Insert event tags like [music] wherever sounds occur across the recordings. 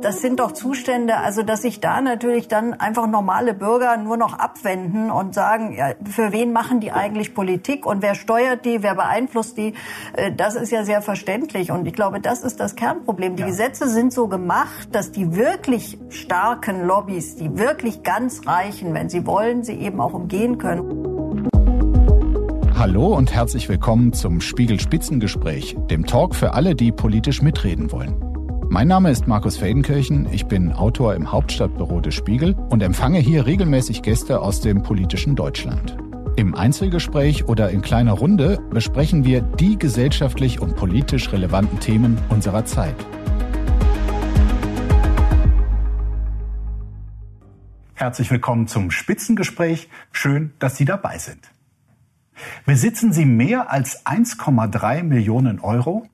Das sind doch Zustände, also dass sich da natürlich dann einfach normale Bürger nur noch abwenden und sagen, ja, für wen machen die eigentlich Politik und wer steuert die, wer beeinflusst die, äh, das ist ja sehr verständlich. Und ich glaube, das ist das Kernproblem. Die ja. Gesetze sind so gemacht, dass die wirklich starken Lobbys, die wirklich ganz Reichen, wenn sie wollen, sie eben auch umgehen können. Hallo und herzlich willkommen zum Spiegel Spitzengespräch, dem Talk für alle, die politisch mitreden wollen. Mein Name ist Markus Feldenkirchen, ich bin Autor im Hauptstadtbüro des Spiegel und empfange hier regelmäßig Gäste aus dem politischen Deutschland. Im Einzelgespräch oder in kleiner Runde besprechen wir die gesellschaftlich und politisch relevanten Themen unserer Zeit. Herzlich willkommen zum Spitzengespräch. Schön, dass Sie dabei sind. Besitzen Sie mehr als 1,3 Millionen Euro?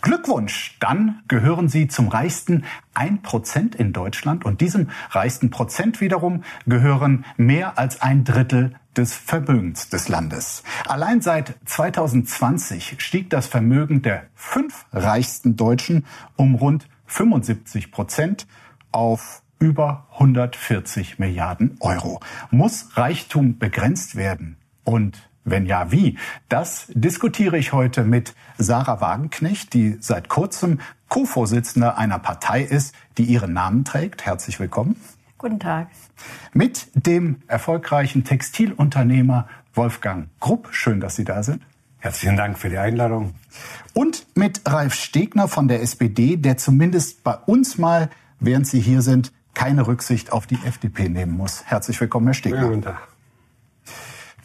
Glückwunsch, dann gehören Sie zum reichsten 1% in Deutschland und diesem reichsten Prozent wiederum gehören mehr als ein Drittel des Vermögens des Landes. Allein seit 2020 stieg das Vermögen der fünf reichsten Deutschen um rund 75 Prozent auf über 140 Milliarden Euro. Muss Reichtum begrenzt werden? Und wenn ja, wie? Das diskutiere ich heute mit Sarah Wagenknecht, die seit kurzem Co-Vorsitzende einer Partei ist, die ihren Namen trägt. Herzlich willkommen. Guten Tag. Mit dem erfolgreichen Textilunternehmer Wolfgang Grupp. Schön, dass Sie da sind. Herzlichen Dank für die Einladung. Und mit Ralf Stegner von der SPD, der zumindest bei uns mal, während Sie hier sind, keine Rücksicht auf die FDP nehmen muss. Herzlich willkommen, Herr Stegner. Guten Tag.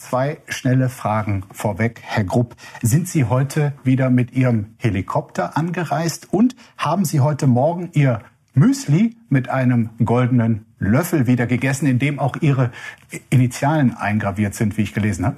Zwei schnelle Fragen vorweg. Herr Grupp, sind Sie heute wieder mit Ihrem Helikopter angereist und haben Sie heute Morgen Ihr Müsli mit einem goldenen Löffel wieder gegessen, in dem auch Ihre Initialen eingraviert sind, wie ich gelesen habe?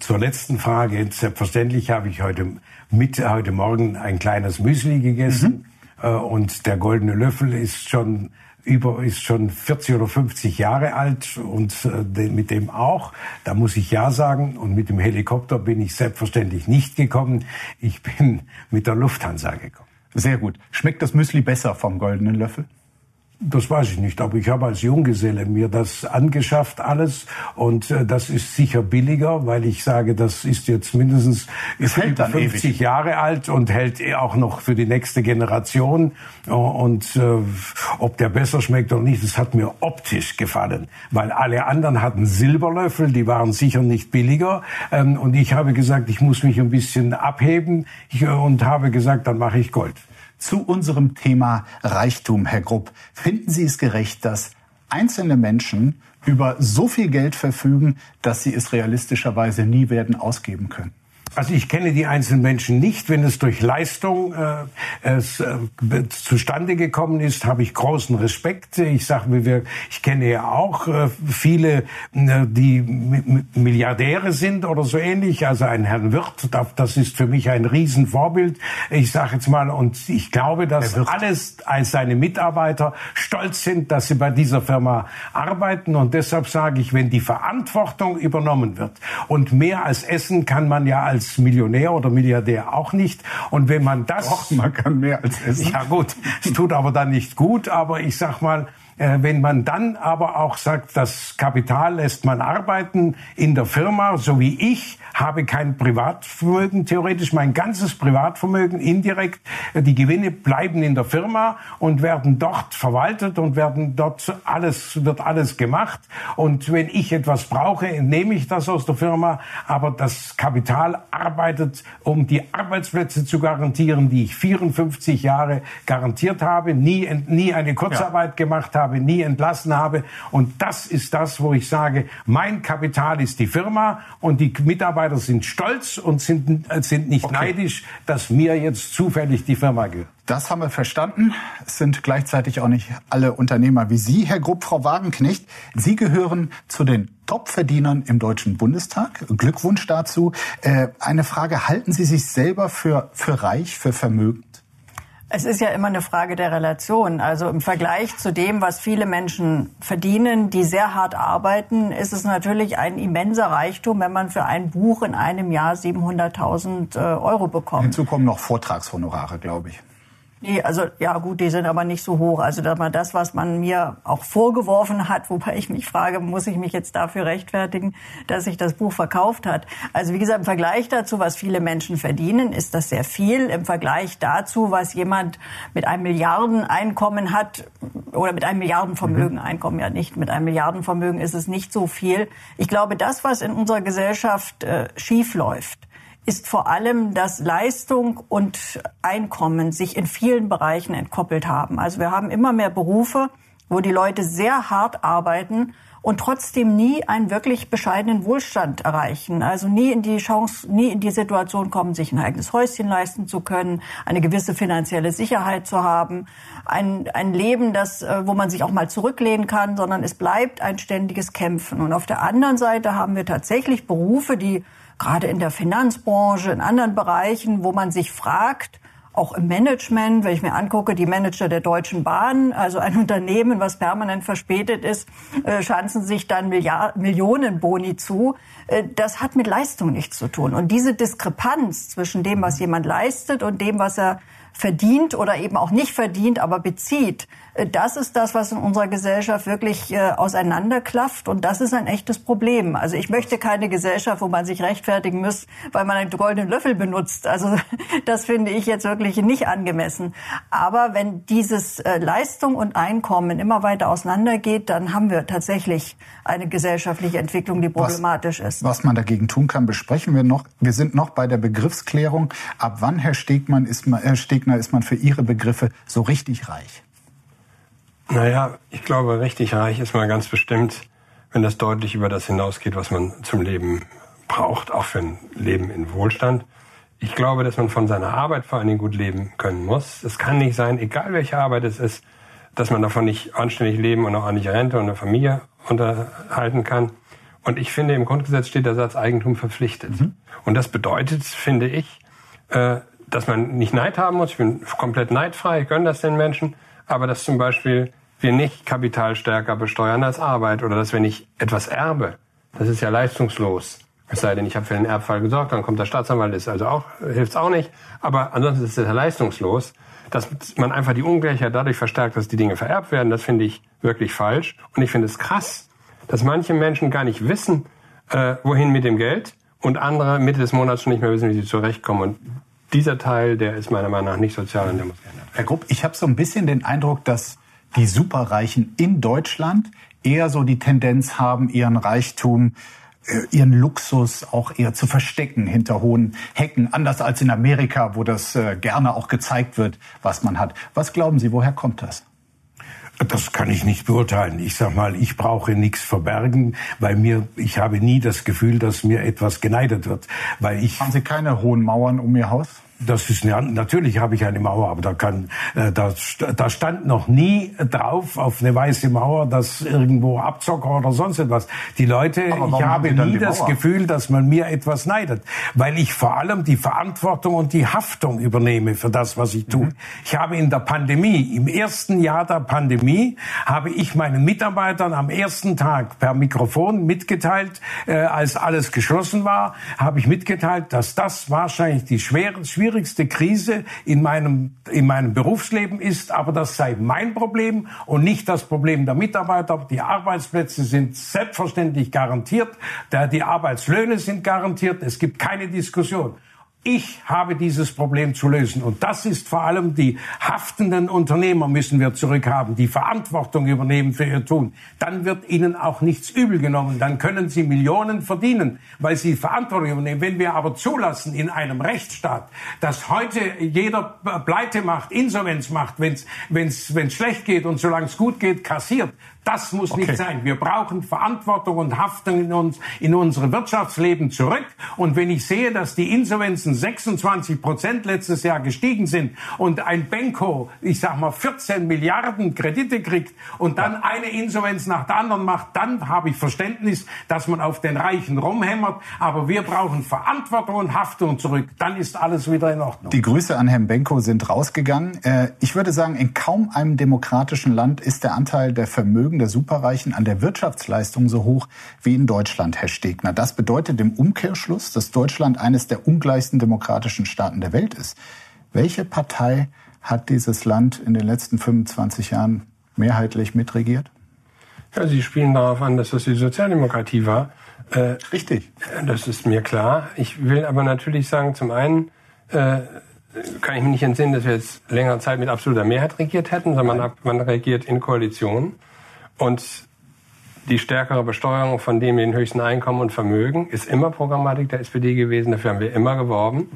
Zur letzten Frage. Selbstverständlich habe ich heute, mit, heute Morgen ein kleines Müsli gegessen. Mhm. Äh, und der goldene Löffel ist schon über ist schon 40 oder 50 Jahre alt und äh, mit dem auch. Da muss ich ja sagen. Und mit dem Helikopter bin ich selbstverständlich nicht gekommen. Ich bin mit der Lufthansa gekommen. Sehr gut. Schmeckt das Müsli besser vom goldenen Löffel? Das weiß ich nicht, aber ich habe als Junggeselle mir das angeschafft alles. Und äh, das ist sicher billiger, weil ich sage, das ist jetzt mindestens über 50 ewig. Jahre alt und hält auch noch für die nächste Generation. Und äh, ob der besser schmeckt oder nicht, das hat mir optisch gefallen, weil alle anderen hatten Silberlöffel, die waren sicher nicht billiger. Ähm, und ich habe gesagt, ich muss mich ein bisschen abheben. Ich, und habe gesagt, dann mache ich Gold zu unserem Thema Reichtum, Herr Grupp. Finden Sie es gerecht, dass einzelne Menschen über so viel Geld verfügen, dass sie es realistischerweise nie werden ausgeben können? Also ich kenne die einzelnen Menschen nicht. Wenn es durch Leistung äh, es, äh, zustande gekommen ist, habe ich großen Respekt. Ich sage mir, ich kenne ja auch äh, viele, äh, die Milliardäre sind oder so ähnlich. Also ein Herrn Wirth, das ist für mich ein Riesenvorbild. Ich sage jetzt mal, und ich glaube, dass alles als seine Mitarbeiter stolz sind, dass sie bei dieser Firma arbeiten. Und deshalb sage ich, wenn die Verantwortung übernommen wird und mehr als Essen kann man ja als als Millionär oder Milliardär auch nicht. Und wenn man das... Doch, man kann mehr als essen. Ja gut, es tut aber dann nicht gut. Aber ich sag mal, wenn man dann aber auch sagt, das Kapital lässt man arbeiten in der Firma, so wie ich, habe kein Privatvermögen, theoretisch mein ganzes Privatvermögen indirekt. Die Gewinne bleiben in der Firma und werden dort verwaltet und werden dort alles, wird alles gemacht. Und wenn ich etwas brauche, nehme ich das aus der Firma. Aber das Kapital arbeitet, um die Arbeitsplätze zu garantieren, die ich 54 Jahre garantiert habe, nie, nie eine Kurzarbeit ja. gemacht habe, nie entlassen habe. Und das ist das, wo ich sage, mein Kapital ist die Firma und die Mitarbeiter sind stolz und sind, sind nicht okay. neidisch, dass mir jetzt zufällig die Firma gehört. Das haben wir verstanden. Es sind gleichzeitig auch nicht alle Unternehmer wie Sie, Herr Grupp, Frau Wagenknecht. Sie gehören zu den Topverdienern im Deutschen Bundestag. Glückwunsch dazu. Äh, eine Frage, halten Sie sich selber für, für reich, für vermögend? Es ist ja immer eine Frage der Relation. Also im Vergleich zu dem, was viele Menschen verdienen, die sehr hart arbeiten, ist es natürlich ein immenser Reichtum, wenn man für ein Buch in einem Jahr 700.000 äh, Euro bekommt. Hinzu kommen noch Vortragshonorare, glaube ich. Nee, also ja gut, die sind aber nicht so hoch. Also das, was man mir auch vorgeworfen hat, wobei ich mich frage, muss ich mich jetzt dafür rechtfertigen, dass sich das Buch verkauft hat. Also wie gesagt, im Vergleich dazu, was viele Menschen verdienen, ist das sehr viel. Im Vergleich dazu, was jemand mit einem Milliardeneinkommen hat oder mit einem Milliardenvermögen, mhm. Einkommen ja nicht, mit einem Milliardenvermögen ist es nicht so viel. Ich glaube, das, was in unserer Gesellschaft äh, schief läuft, ist vor allem, dass Leistung und Einkommen sich in vielen Bereichen entkoppelt haben. Also wir haben immer mehr Berufe, wo die Leute sehr hart arbeiten und trotzdem nie einen wirklich bescheidenen Wohlstand erreichen. Also nie in die Chance, nie in die Situation kommen, sich ein eigenes Häuschen leisten zu können, eine gewisse finanzielle Sicherheit zu haben, ein, ein Leben, das, äh, wo man sich auch mal zurücklehnen kann, sondern es bleibt ein ständiges Kämpfen. Und auf der anderen Seite haben wir tatsächlich Berufe, die gerade in der Finanzbranche, in anderen Bereichen, wo man sich fragt, auch im Management, wenn ich mir angucke, die Manager der Deutschen Bahn, also ein [laughs] Unternehmen, was permanent verspätet ist, äh, schanzen sich dann Milliard Millionen Boni zu. Äh, das hat mit Leistung nichts zu tun. Und diese Diskrepanz zwischen dem, was jemand leistet und dem, was er verdient oder eben auch nicht verdient, aber bezieht, das ist das, was in unserer Gesellschaft wirklich äh, auseinanderklafft und das ist ein echtes Problem. Also ich möchte keine Gesellschaft, wo man sich rechtfertigen muss, weil man einen goldenen Löffel benutzt. Also [laughs] das finde ich jetzt wirklich nicht angemessen. Aber wenn dieses äh, Leistung und Einkommen immer weiter auseinandergeht, dann haben wir tatsächlich eine gesellschaftliche Entwicklung, die problematisch was, ist. Was man dagegen tun kann, besprechen wir noch. Wir sind noch bei der Begriffsklärung. Ab wann, Herr Stegmann, ist man, Herr Stegner, ist man für Ihre Begriffe so richtig reich? Naja, ich glaube, richtig reich ist man ganz bestimmt, wenn das deutlich über das hinausgeht, was man zum Leben braucht, auch für ein Leben in Wohlstand. Ich glaube, dass man von seiner Arbeit vor allen Dingen gut leben können muss. Es kann nicht sein, egal welche Arbeit es ist, dass man davon nicht anständig leben und auch ordentlich Rente und eine Familie unterhalten kann. Und ich finde, im Grundgesetz steht der Satz Eigentum verpflichtet. Mhm. Und das bedeutet, finde ich, äh, dass man nicht Neid haben muss. Ich bin komplett neidfrei, ich gönne das den Menschen. Aber dass zum Beispiel wir nicht Kapital stärker besteuern als Arbeit oder dass wenn ich etwas erbe, das ist ja leistungslos. Es sei denn, ich habe für den Erbfall gesorgt, dann kommt der Staatsanwalt, ist also auch, hilft's auch nicht. Aber ansonsten ist es ja leistungslos. Dass man einfach die Ungleichheit dadurch verstärkt, dass die Dinge vererbt werden, das finde ich wirklich falsch. Und ich finde es krass, dass manche Menschen gar nicht wissen, äh, wohin mit dem Geld und andere Mitte des Monats schon nicht mehr wissen, wie sie zurechtkommen. Und dieser Teil, der ist meiner Meinung nach nicht sozial und der muss geändert werden. Herr Grupp, ich habe so ein bisschen den Eindruck, dass die Superreichen in Deutschland eher so die Tendenz haben, ihren Reichtum äh, ihren Luxus auch eher zu verstecken hinter hohen Hecken, anders als in Amerika, wo das äh, gerne auch gezeigt wird, was man hat. Was glauben Sie, woher kommt das? Das kann ich nicht beurteilen. Ich sag mal, ich brauche nichts verbergen, weil mir, ich habe nie das Gefühl, dass mir etwas geneidet wird, weil ich. Haben Sie keine hohen Mauern um Ihr Haus? Das ist eine, natürlich habe ich eine Mauer, aber da kann, äh, da, da stand noch nie drauf auf eine weiße Mauer, dass irgendwo Abzocker oder sonst etwas. Die Leute, ich habe nie das Gefühl, dass man mir etwas neidet, weil ich vor allem die Verantwortung und die Haftung übernehme für das, was ich tue. Mhm. Ich habe in der Pandemie, im ersten Jahr der Pandemie, habe ich meinen Mitarbeitern am ersten Tag per Mikrofon mitgeteilt, äh, als alles geschlossen war, habe ich mitgeteilt, dass das wahrscheinlich die schwere, schwierigste schwierigste Krise in meinem, in meinem Berufsleben ist, aber das sei mein Problem und nicht das Problem der Mitarbeiter. Die Arbeitsplätze sind selbstverständlich garantiert, die Arbeitslöhne sind garantiert, es gibt keine Diskussion. Ich habe dieses Problem zu lösen. Und das ist vor allem die haftenden Unternehmer müssen wir zurückhaben, die Verantwortung übernehmen für ihr Tun. Dann wird ihnen auch nichts übel genommen. Dann können sie Millionen verdienen, weil sie Verantwortung übernehmen. Wenn wir aber zulassen in einem Rechtsstaat, dass heute jeder Pleite macht, Insolvenz macht, wenn es schlecht geht und solange es gut geht, kassiert, das muss okay. nicht sein. Wir brauchen Verantwortung und Haftung in uns, in unsere Wirtschaftsleben zurück. Und wenn ich sehe, dass die Insolvenzen 26 Prozent letztes Jahr gestiegen sind und ein Benko, ich sag mal 14 Milliarden Kredite kriegt und dann ja. eine Insolvenz nach der anderen macht, dann habe ich Verständnis, dass man auf den Reichen rumhämmert. Aber wir brauchen Verantwortung und Haftung zurück. Dann ist alles wieder in Ordnung. Die Grüße an Herrn Benko sind rausgegangen. Äh, ich würde sagen, in kaum einem demokratischen Land ist der Anteil der Vermögen der Superreichen an der Wirtschaftsleistung so hoch wie in Deutschland, Herr Stegner. Das bedeutet im Umkehrschluss, dass Deutschland eines der ungleichsten demokratischen Staaten der Welt ist. Welche Partei hat dieses Land in den letzten 25 Jahren mehrheitlich mitregiert? Ja, Sie spielen darauf an, dass das die Sozialdemokratie war. Äh, Richtig. Das ist mir klar. Ich will aber natürlich sagen, zum einen äh, kann ich mich nicht entsinnen, dass wir jetzt längere Zeit mit absoluter Mehrheit regiert hätten, sondern man, man regiert in Koalitionen. Und die stärkere Besteuerung von dem mit den höchsten Einkommen und Vermögen ist immer Programmatik der SPD gewesen. Dafür haben wir immer geworben.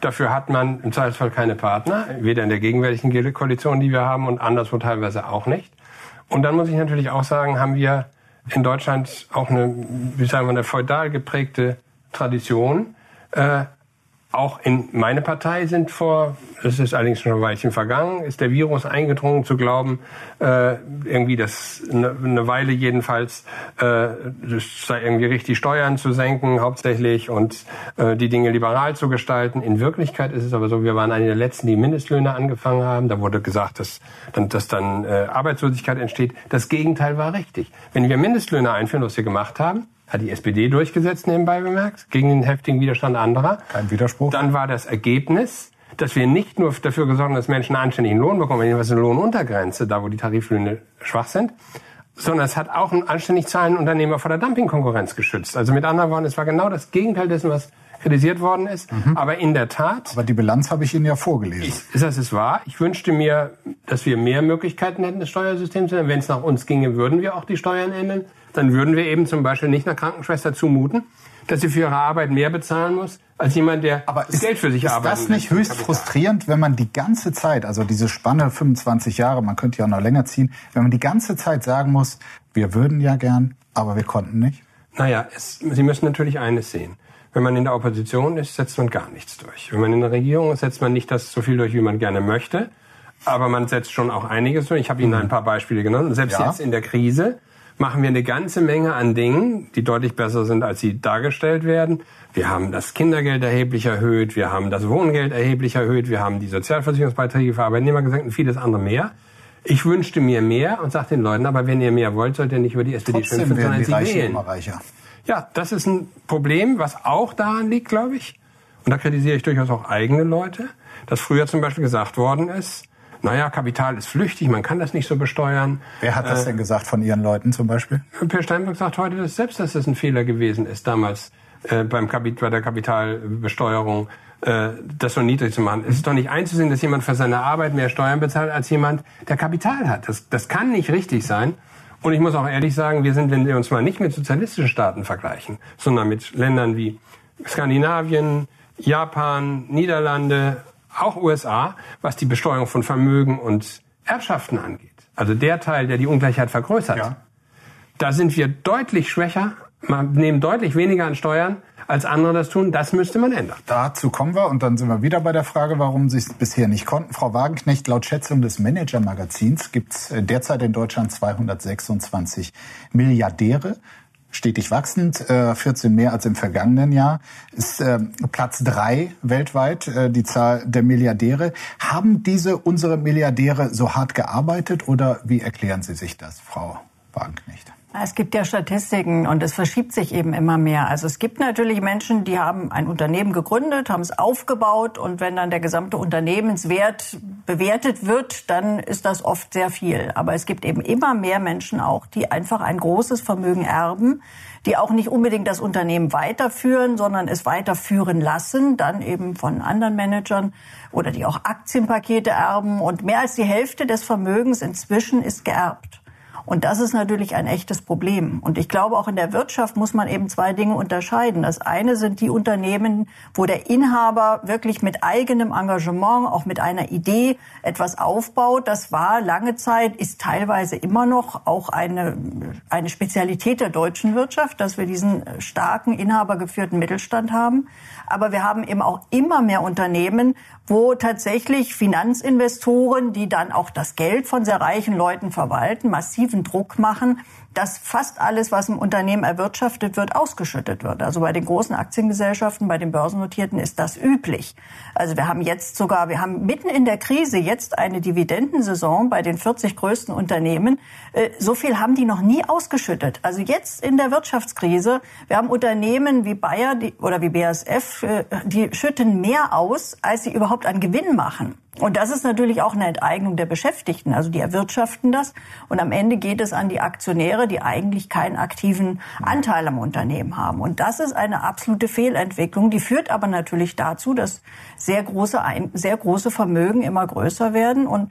Dafür hat man im Zweifelsfall keine Partner, weder in der gegenwärtigen Koalition, die wir haben, und anderswo teilweise auch nicht. Und dann muss ich natürlich auch sagen, haben wir in Deutschland auch eine, wie sagen wir, eine feudal geprägte Tradition. Äh, auch in meine Partei sind vor, das ist allerdings schon ein Weilchen vergangen, ist der Virus eingedrungen zu glauben, äh, irgendwie das eine, eine Weile jedenfalls, äh, das sei irgendwie richtig Steuern zu senken hauptsächlich und äh, die Dinge liberal zu gestalten. In Wirklichkeit ist es aber so, wir waren eine der letzten, die Mindestlöhne angefangen haben. Da wurde gesagt, dass dann, dass dann äh, Arbeitslosigkeit entsteht. Das Gegenteil war richtig. Wenn wir Mindestlöhne einführen, was wir gemacht haben, hat die SPD durchgesetzt, nebenbei bemerkt, gegen den heftigen Widerstand anderer. Kein Widerspruch. Dann war das Ergebnis, dass wir nicht nur dafür gesorgt haben, dass Menschen einen anständigen Lohn bekommen, jedenfalls eine Lohnuntergrenze, da wo die Tariflöhne schwach sind, sondern es hat auch einen anständig zahlenden Unternehmer vor der Dumpingkonkurrenz geschützt. Also mit anderen Worten, es war genau das Gegenteil dessen, was kritisiert worden ist. Mhm. Aber in der Tat. Aber die Bilanz habe ich Ihnen ja vorgelesen. Ist das ist wahr? Ich wünschte mir, dass wir mehr Möglichkeiten hätten, das Steuersystem zu ändern. Wenn es nach uns ginge, würden wir auch die Steuern ändern dann würden wir eben zum Beispiel nicht einer Krankenschwester zumuten, dass sie für ihre Arbeit mehr bezahlen muss, als jemand, der Aber ist, Geld für sich arbeitet. Ist das nicht höchst frustrierend, wenn man die ganze Zeit, also diese Spanne 25 Jahre, man könnte ja auch noch länger ziehen, wenn man die ganze Zeit sagen muss, wir würden ja gern, aber wir konnten nicht? Naja, es, Sie müssen natürlich eines sehen. Wenn man in der Opposition ist, setzt man gar nichts durch. Wenn man in der Regierung ist, setzt man nicht das so viel durch, wie man gerne möchte. Aber man setzt schon auch einiges durch. Ich habe Ihnen ein paar Beispiele genannt. Selbst ja. jetzt in der Krise machen wir eine ganze Menge an Dingen, die deutlich besser sind, als sie dargestellt werden. Wir haben das Kindergeld erheblich erhöht, wir haben das Wohngeld erheblich erhöht, wir haben die Sozialversicherungsbeiträge für Arbeitnehmer gesenkt und vieles andere mehr. Ich wünschte mir mehr und sage den Leuten, aber wenn ihr mehr wollt, sollt ihr nicht über die SPD Trotzdem schimpfen, sondern sie wählen. Immer reicher. Ja, das ist ein Problem, was auch daran liegt, glaube ich. Und da kritisiere ich durchaus auch eigene Leute, dass früher zum Beispiel gesagt worden ist, naja, Kapital ist flüchtig, man kann das nicht so besteuern. Wer hat das äh, denn gesagt von Ihren Leuten zum Beispiel? Per Steinbrück sagt heute dass selbst, dass das ein Fehler gewesen ist damals äh, beim Kapit bei der Kapitalbesteuerung äh, das so niedrig zu machen. Es ist doch nicht einzusehen, dass jemand für seine Arbeit mehr Steuern bezahlt als jemand, der Kapital hat. Das, das kann nicht richtig sein. Und ich muss auch ehrlich sagen, wir sind, wenn wir uns mal nicht mit sozialistischen Staaten vergleichen, sondern mit Ländern wie Skandinavien, Japan, Niederlande, auch USA, was die Besteuerung von Vermögen und Erbschaften angeht. Also der Teil, der die Ungleichheit vergrößert. Ja. Da sind wir deutlich schwächer, man nehmen deutlich weniger an Steuern, als andere das tun. Das müsste man ändern. Dazu kommen wir und dann sind wir wieder bei der Frage, warum Sie es bisher nicht konnten. Frau Wagenknecht, laut Schätzung des Manager-Magazins gibt es äh, derzeit in Deutschland 226 Milliardäre stetig wachsend, 14 äh, mehr als im vergangenen Jahr, ist äh, Platz drei weltweit äh, die Zahl der Milliardäre. Haben diese unsere Milliardäre so hart gearbeitet oder wie erklären Sie sich das, Frau Wagenknecht? Es gibt ja Statistiken und es verschiebt sich eben immer mehr. Also es gibt natürlich Menschen, die haben ein Unternehmen gegründet, haben es aufgebaut und wenn dann der gesamte Unternehmenswert bewertet wird, dann ist das oft sehr viel. Aber es gibt eben immer mehr Menschen auch, die einfach ein großes Vermögen erben, die auch nicht unbedingt das Unternehmen weiterführen, sondern es weiterführen lassen, dann eben von anderen Managern oder die auch Aktienpakete erben und mehr als die Hälfte des Vermögens inzwischen ist geerbt. Und das ist natürlich ein echtes Problem. Und ich glaube, auch in der Wirtschaft muss man eben zwei Dinge unterscheiden. Das eine sind die Unternehmen, wo der Inhaber wirklich mit eigenem Engagement, auch mit einer Idee etwas aufbaut. Das war lange Zeit, ist teilweise immer noch auch eine, eine Spezialität der deutschen Wirtschaft, dass wir diesen starken inhabergeführten Mittelstand haben. Aber wir haben eben auch immer mehr Unternehmen, wo tatsächlich Finanzinvestoren, die dann auch das Geld von sehr reichen Leuten verwalten, massiven Druck machen, dass fast alles, was im Unternehmen erwirtschaftet wird, ausgeschüttet wird. Also bei den großen Aktiengesellschaften, bei den börsennotierten ist das üblich. Also wir haben jetzt sogar, wir haben mitten in der Krise jetzt eine Dividendensaison bei den 40 größten Unternehmen. Äh, so viel haben die noch nie ausgeschüttet. Also jetzt in der Wirtschaftskrise, wir haben Unternehmen wie Bayer oder wie BASF, äh, die schütten mehr aus, als sie überhaupt an Gewinn machen. Und das ist natürlich auch eine Enteignung der Beschäftigten. Also die erwirtschaften das. Und am Ende geht es an die Aktionäre, die eigentlich keinen aktiven Anteil am Unternehmen haben. Und das ist eine absolute Fehlentwicklung. Die führt aber natürlich dazu, dass sehr große, sehr große Vermögen immer größer werden und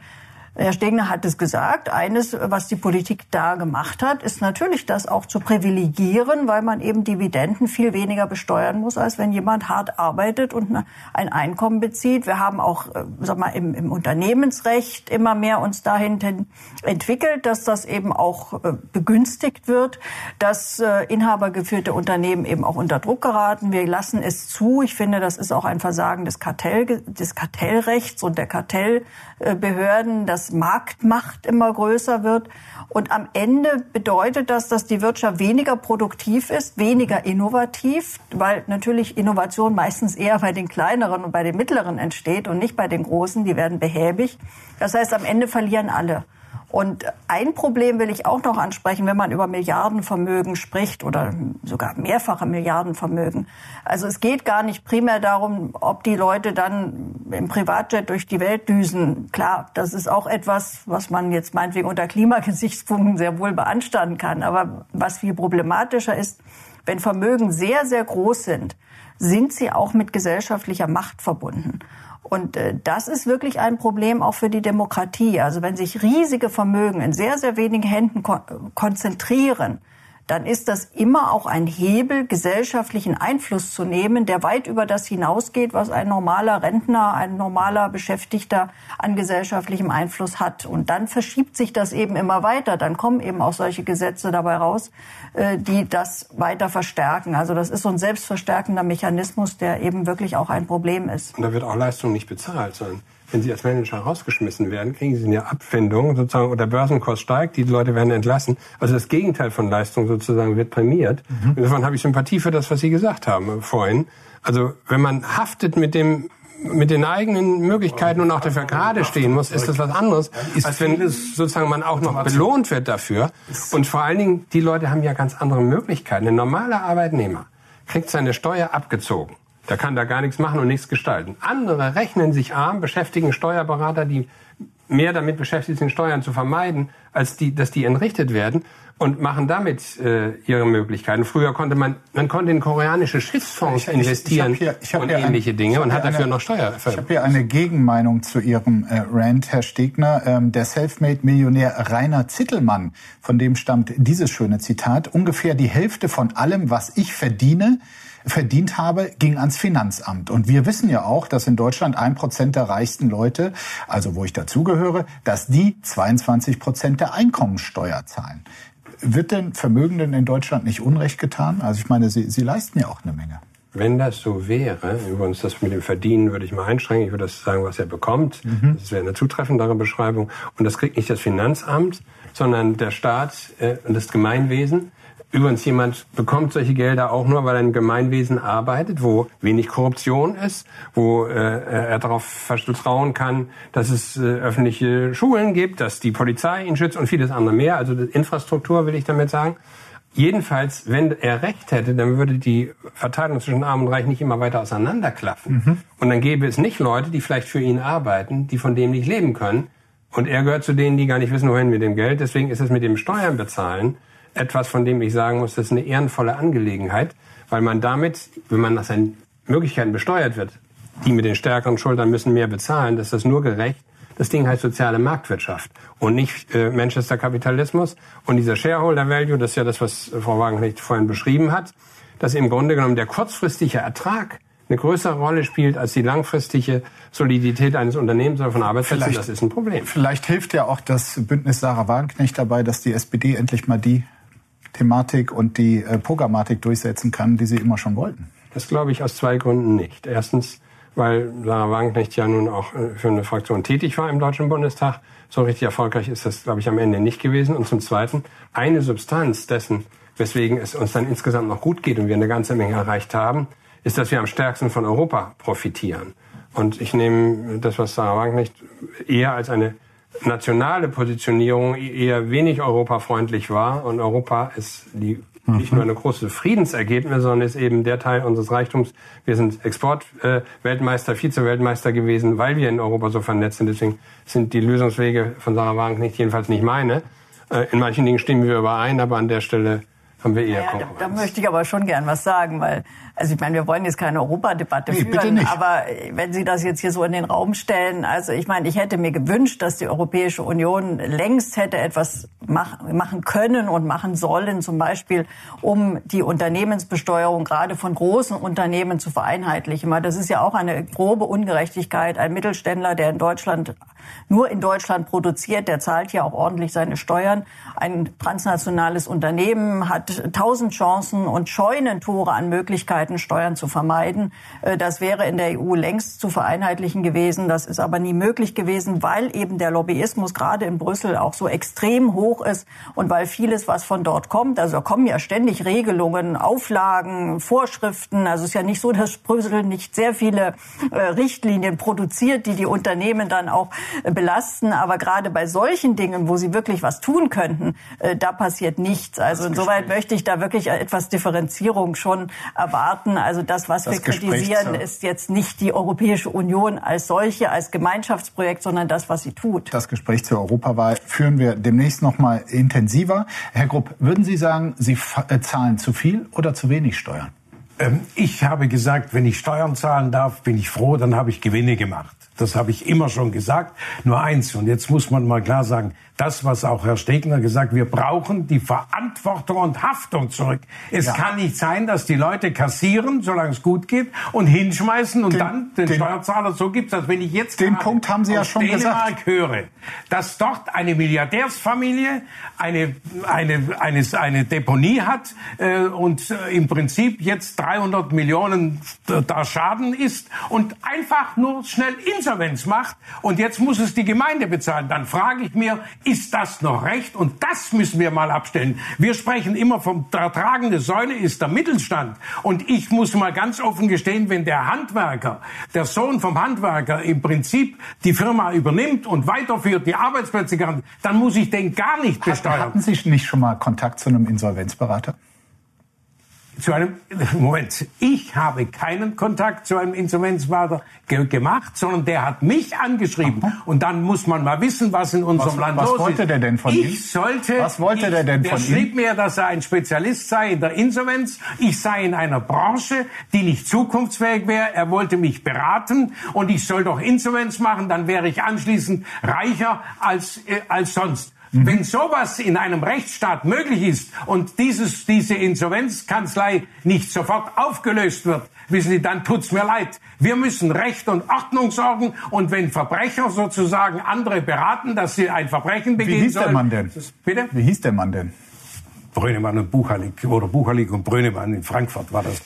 Herr Stegner hat es gesagt. Eines, was die Politik da gemacht hat, ist natürlich das auch zu privilegieren, weil man eben Dividenden viel weniger besteuern muss, als wenn jemand hart arbeitet und ein Einkommen bezieht. Wir haben auch, äh, sag mal, im, im Unternehmensrecht immer mehr uns dahin entwickelt, dass das eben auch äh, begünstigt wird, dass äh, inhabergeführte Unternehmen eben auch unter Druck geraten. Wir lassen es zu. Ich finde, das ist auch ein Versagen des, Kartell, des Kartellrechts und der Kartellbehörden, dass Marktmacht immer größer wird. Und am Ende bedeutet das, dass die Wirtschaft weniger produktiv ist, weniger innovativ, weil natürlich Innovation meistens eher bei den kleineren und bei den mittleren entsteht und nicht bei den großen. Die werden behäbig. Das heißt, am Ende verlieren alle. Und ein Problem will ich auch noch ansprechen, wenn man über Milliardenvermögen spricht oder sogar mehrfache Milliardenvermögen. Also es geht gar nicht primär darum, ob die Leute dann im Privatjet durch die Welt düsen. Klar, das ist auch etwas, was man jetzt meinetwegen unter Klimagesichtspunkten sehr wohl beanstanden kann. Aber was viel problematischer ist, wenn Vermögen sehr, sehr groß sind, sind sie auch mit gesellschaftlicher Macht verbunden. Und äh, das ist wirklich ein Problem auch für die Demokratie. Also wenn sich riesige Vermögen in sehr, sehr wenigen Händen kon konzentrieren, dann ist das immer auch ein Hebel, gesellschaftlichen Einfluss zu nehmen, der weit über das hinausgeht, was ein normaler Rentner, ein normaler Beschäftigter an gesellschaftlichem Einfluss hat. Und dann verschiebt sich das eben immer weiter. Dann kommen eben auch solche Gesetze dabei raus, äh, die das weiter verstärken. Also das ist so ein selbstverstärkender Mechanismus, der eben wirklich auch ein Problem ist. Und da wird auch Leistung nicht bezahlt, sondern wenn Sie als Manager rausgeschmissen werden, kriegen Sie eine Abfindung sozusagen und der Börsenkurs steigt, die Leute werden entlassen. Also das Gegenteil von Leistung sozusagen wird prämiert. Mhm. Insofern habe ich Sympathie für das, was Sie gesagt haben vorhin. Also wenn man haftet mit dem mit den eigenen Möglichkeiten und auch dafür gerade stehen muss, ist das was anderes, als wenn sozusagen man auch noch belohnt wird dafür. Und vor allen Dingen, die Leute haben ja ganz andere Möglichkeiten. Ein normaler Arbeitnehmer kriegt seine Steuer abgezogen. Der kann da gar nichts machen und nichts gestalten. Andere rechnen sich arm, beschäftigen Steuerberater, die mehr damit beschäftigt sind, Steuern zu vermeiden, als die, dass die entrichtet werden und machen damit äh, ihre Möglichkeiten. Früher konnte man, man konnte in koreanische Schiffsfonds ich, investieren ich, ich hab hier, ich hab und ähnliche ein, Dinge und hat dafür eine, noch Steuer. Ich habe hier eine Gegenmeinung zu Ihrem äh, Rant, Herr Stegner. Ähm, der Selfmade-Millionär Rainer Zittelmann, von dem stammt dieses schöne Zitat: Ungefähr die Hälfte von allem, was ich verdiene, verdient habe, ging ans Finanzamt. Und wir wissen ja auch, dass in Deutschland ein Prozent der reichsten Leute, also wo ich dazugehöre, dass die 22 Prozent der Einkommensteuer zahlen. Wird denn Vermögenden in Deutschland nicht Unrecht getan? Also ich meine, sie, sie leisten ja auch eine Menge. Wenn das so wäre, übrigens das mit dem Verdienen würde ich mal einschränken, ich würde das sagen, was er bekommt. Mhm. Das wäre eine zutreffendere Beschreibung. Und das kriegt nicht das Finanzamt, sondern der Staat äh, und das Gemeinwesen. Übrigens, jemand bekommt solche Gelder auch nur, weil er im Gemeinwesen arbeitet, wo wenig Korruption ist, wo äh, er darauf vertrauen kann, dass es äh, öffentliche Schulen gibt, dass die Polizei ihn schützt und vieles andere mehr. Also Infrastruktur will ich damit sagen. Jedenfalls, wenn er recht hätte, dann würde die Verteilung zwischen Arm und Reich nicht immer weiter auseinanderklaffen. Mhm. Und dann gäbe es nicht Leute, die vielleicht für ihn arbeiten, die von dem nicht leben können. Und er gehört zu denen, die gar nicht wissen, wohin mit dem Geld. Deswegen ist es mit dem Steuern bezahlen etwas, von dem ich sagen muss, das ist eine ehrenvolle Angelegenheit, weil man damit, wenn man nach seinen Möglichkeiten besteuert wird, die mit den stärkeren Schultern müssen mehr bezahlen, das ist nur gerecht. Das Ding heißt soziale Marktwirtschaft und nicht äh, Manchester Kapitalismus. Und dieser Shareholder Value, das ist ja das, was Frau Wagenknecht vorhin beschrieben hat, dass im Grunde genommen der kurzfristige Ertrag eine größere Rolle spielt als die langfristige Solidität eines Unternehmens oder von Arbeitsplätzen, das ist ein Problem. Vielleicht hilft ja auch das Bündnis Sarah Wagenknecht dabei, dass die SPD endlich mal die Thematik und die äh, Programmatik durchsetzen kann, die Sie immer schon wollten? Das glaube ich aus zwei Gründen nicht. Erstens, weil Sarah Wagenknecht ja nun auch äh, für eine Fraktion tätig war im Deutschen Bundestag. So richtig erfolgreich ist das, glaube ich, am Ende nicht gewesen. Und zum Zweiten, eine Substanz dessen, weswegen es uns dann insgesamt noch gut geht und wir eine ganze Menge erreicht haben, ist, dass wir am stärksten von Europa profitieren. Und ich nehme das, was Sarah Wagenknecht eher als eine nationale Positionierung eher wenig europafreundlich war und Europa ist die nicht nur eine große Friedensergebnis, sondern ist eben der Teil unseres Reichtums. Wir sind Exportweltmeister, äh, Vize-Weltmeister gewesen, weil wir in Europa so vernetzt sind. Deswegen sind die Lösungswege von Sarah Wagenknecht jedenfalls nicht meine. Äh, in manchen Dingen stimmen wir überein, aber an der Stelle haben wir eher ja, da, da, möchte ich aber schon gern was sagen, weil, also ich meine, wir wollen jetzt keine Europadebatte nee, führen, aber wenn Sie das jetzt hier so in den Raum stellen, also ich meine, ich hätte mir gewünscht, dass die Europäische Union längst hätte etwas mach, machen können und machen sollen, zum Beispiel, um die Unternehmensbesteuerung gerade von großen Unternehmen zu vereinheitlichen. Weil das ist ja auch eine grobe Ungerechtigkeit. Ein Mittelständler, der in Deutschland nur in Deutschland produziert, der zahlt ja auch ordentlich seine Steuern. Ein transnationales Unternehmen hat tausend Chancen und Scheunentore an Möglichkeiten, Steuern zu vermeiden. Äh, das wäre in der EU längst zu vereinheitlichen gewesen. Das ist aber nie möglich gewesen, weil eben der Lobbyismus gerade in Brüssel auch so extrem hoch ist und weil vieles, was von dort kommt, also kommen ja ständig Regelungen, Auflagen, Vorschriften. Also es ist ja nicht so, dass Brüssel nicht sehr viele äh, Richtlinien produziert, die die Unternehmen dann auch belasten. Aber gerade bei solchen Dingen, wo sie wirklich was tun könnten, äh, da passiert nichts. Also insoweit möchte ich da wirklich etwas Differenzierung schon erwarten. Also das, was das wir kritisieren, ist jetzt nicht die Europäische Union als solche, als Gemeinschaftsprojekt, sondern das, was sie tut. Das Gespräch zur Europawahl führen wir demnächst noch mal intensiver. Herr Grupp, würden Sie sagen, Sie äh, zahlen zu viel oder zu wenig Steuern? Ähm, ich habe gesagt, wenn ich Steuern zahlen darf, bin ich froh, dann habe ich Gewinne gemacht. Das habe ich immer schon gesagt. Nur eins, und jetzt muss man mal klar sagen, das, was auch Herr Stegner gesagt, wir brauchen die Verantwortung und Haftung zurück. Es ja. kann nicht sein, dass die Leute kassieren, solange es gut geht, und hinschmeißen und den, dann den, den, Steuerzahler so gibt, dass wenn ich jetzt den Punkt haben Sie ja schon Dänemark gesagt. höre, dass dort eine Milliardärsfamilie eine eine eine, eine Deponie hat äh, und äh, im Prinzip jetzt 300 Millionen da Schaden ist und einfach nur schnell Insolvenz macht und jetzt muss es die Gemeinde bezahlen, dann frage ich mir, ist das noch recht? Und das müssen wir mal abstellen. Wir sprechen immer vom tragende Säule ist der Mittelstand. Und ich muss mal ganz offen gestehen, wenn der Handwerker, der Sohn vom Handwerker im Prinzip die Firma übernimmt und weiterführt, die Arbeitsplätze garantiert, dann muss ich den gar nicht besteuern. Hatten Sie nicht schon mal Kontakt zu einem Insolvenzberater? Zu einem [laughs] Moment. Ich habe keinen Kontakt zu einem Insolvenzberater ge gemacht, sondern der hat mich angeschrieben. Aha. Und dann muss man mal wissen, was in unserem was, Land was los ist. Was wollte der denn von ich Ihnen? Sollte, was wollte ich, der denn von Ihnen? Der schrieb mir, dass er ein Spezialist sei in der Insolvenz. Ich sei in einer Branche, die nicht zukunftsfähig wäre. Er wollte mich beraten und ich soll doch Insolvenz machen, dann wäre ich anschließend reicher als, äh, als sonst. Mhm. Wenn sowas in einem Rechtsstaat möglich ist und dieses, diese Insolvenzkanzlei nicht sofort aufgelöst wird, wissen Sie, dann tut's mir leid. Wir müssen Recht und Ordnung sorgen und wenn Verbrecher sozusagen andere beraten, dass sie ein Verbrechen begehen Wie hieß sollen, der Mann denn? Bitte? Wie hieß der Mann denn? Brönemann und Buchalik oder Buchalik und Brönemann in Frankfurt war das.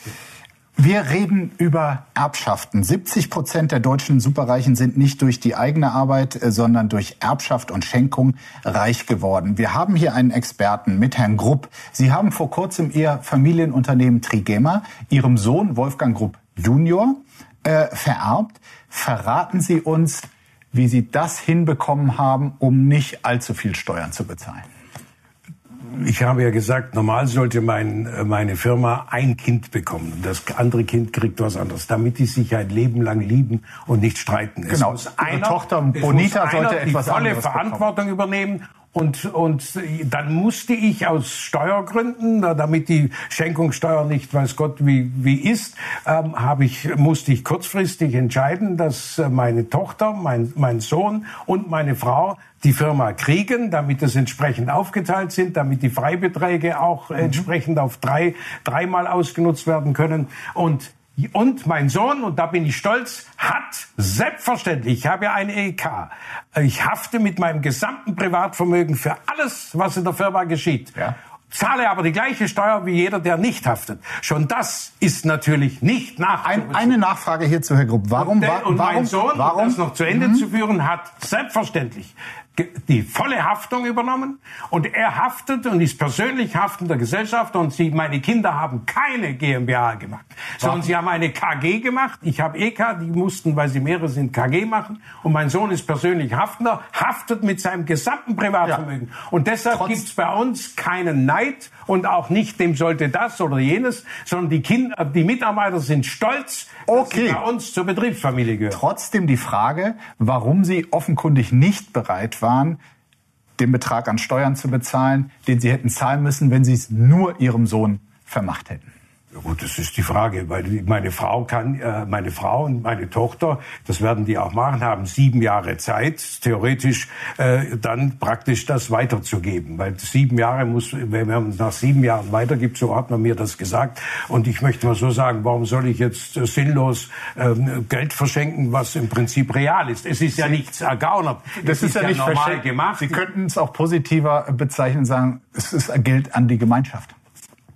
Wir reden über Erbschaften. 70 Prozent der deutschen Superreichen sind nicht durch die eigene Arbeit, äh, sondern durch Erbschaft und Schenkung reich geworden. Wir haben hier einen Experten mit Herrn Grupp. Sie haben vor kurzem Ihr Familienunternehmen Trigema Ihrem Sohn Wolfgang Grupp Junior äh, vererbt. Verraten Sie uns, wie Sie das hinbekommen haben, um nicht allzu viel Steuern zu bezahlen ich habe ja gesagt, normal sollte mein, äh, meine Firma ein Kind bekommen. Das andere Kind kriegt was anderes, damit die sich ein Leben lang lieben und nicht streiten. Genau. Es muss einer, Tochter Bonita sollte etwas die volle Verantwortung bekommen. übernehmen und, und dann musste ich aus Steuergründen, damit die Schenkungssteuer nicht weiß Gott wie, wie ist, ähm, habe ich, musste ich kurzfristig entscheiden, dass meine Tochter, mein, mein Sohn und meine Frau die Firma kriegen, damit es entsprechend aufgeteilt sind, damit die Freibeträge auch mhm. entsprechend auf drei, dreimal ausgenutzt werden können. Und und mein Sohn, und da bin ich stolz, hat selbstverständlich, ich habe ja eine EK, ich hafte mit meinem gesamten Privatvermögen für alles, was in der Firma geschieht. Ja. Zahle aber die gleiche Steuer wie jeder, der nicht haftet. Schon das ist natürlich nicht nachzuvollziehen. Ein, eine Nachfrage hierzu, Herr Grupp. Warum, und, der, und warum, mein Sohn, warum, um das noch zu Ende mhm. zu führen, hat selbstverständlich die volle Haftung übernommen und er haftet und ist persönlich haftender Gesellschafter und sie, meine Kinder haben keine GmbH gemacht, sondern sie haben eine KG gemacht. Ich habe EK, die mussten, weil sie mehrere sind, KG machen und mein Sohn ist persönlich haftender, haftet mit seinem gesamten Privatvermögen. Ja. Und deshalb gibt es bei uns keinen Neid und auch nicht, dem sollte das oder jenes, sondern die Kinder, die Mitarbeiter sind stolz, okay. dass sie bei uns zur Betriebsfamilie gehören. Trotzdem die Frage, warum sie offenkundig nicht bereit waren, den Betrag an Steuern zu bezahlen, den sie hätten zahlen müssen, wenn sie es nur ihrem Sohn vermacht hätten. Ja gut, das ist die Frage, weil meine Frau kann, äh, meine Frau und meine Tochter, das werden die auch machen, haben sieben Jahre Zeit, theoretisch äh, dann praktisch das weiterzugeben, weil sieben Jahre muss, wenn man nach sieben Jahren weitergibt, so hat man mir das gesagt. Und ich möchte mal so sagen, warum soll ich jetzt äh, sinnlos ähm, Geld verschenken, was im Prinzip real ist? Es ist ja nichts ergaunert. Das ist, ist, ja nicht normal gemacht. Sie könnten es auch positiver bezeichnen, sagen, es ist Geld an die Gemeinschaft.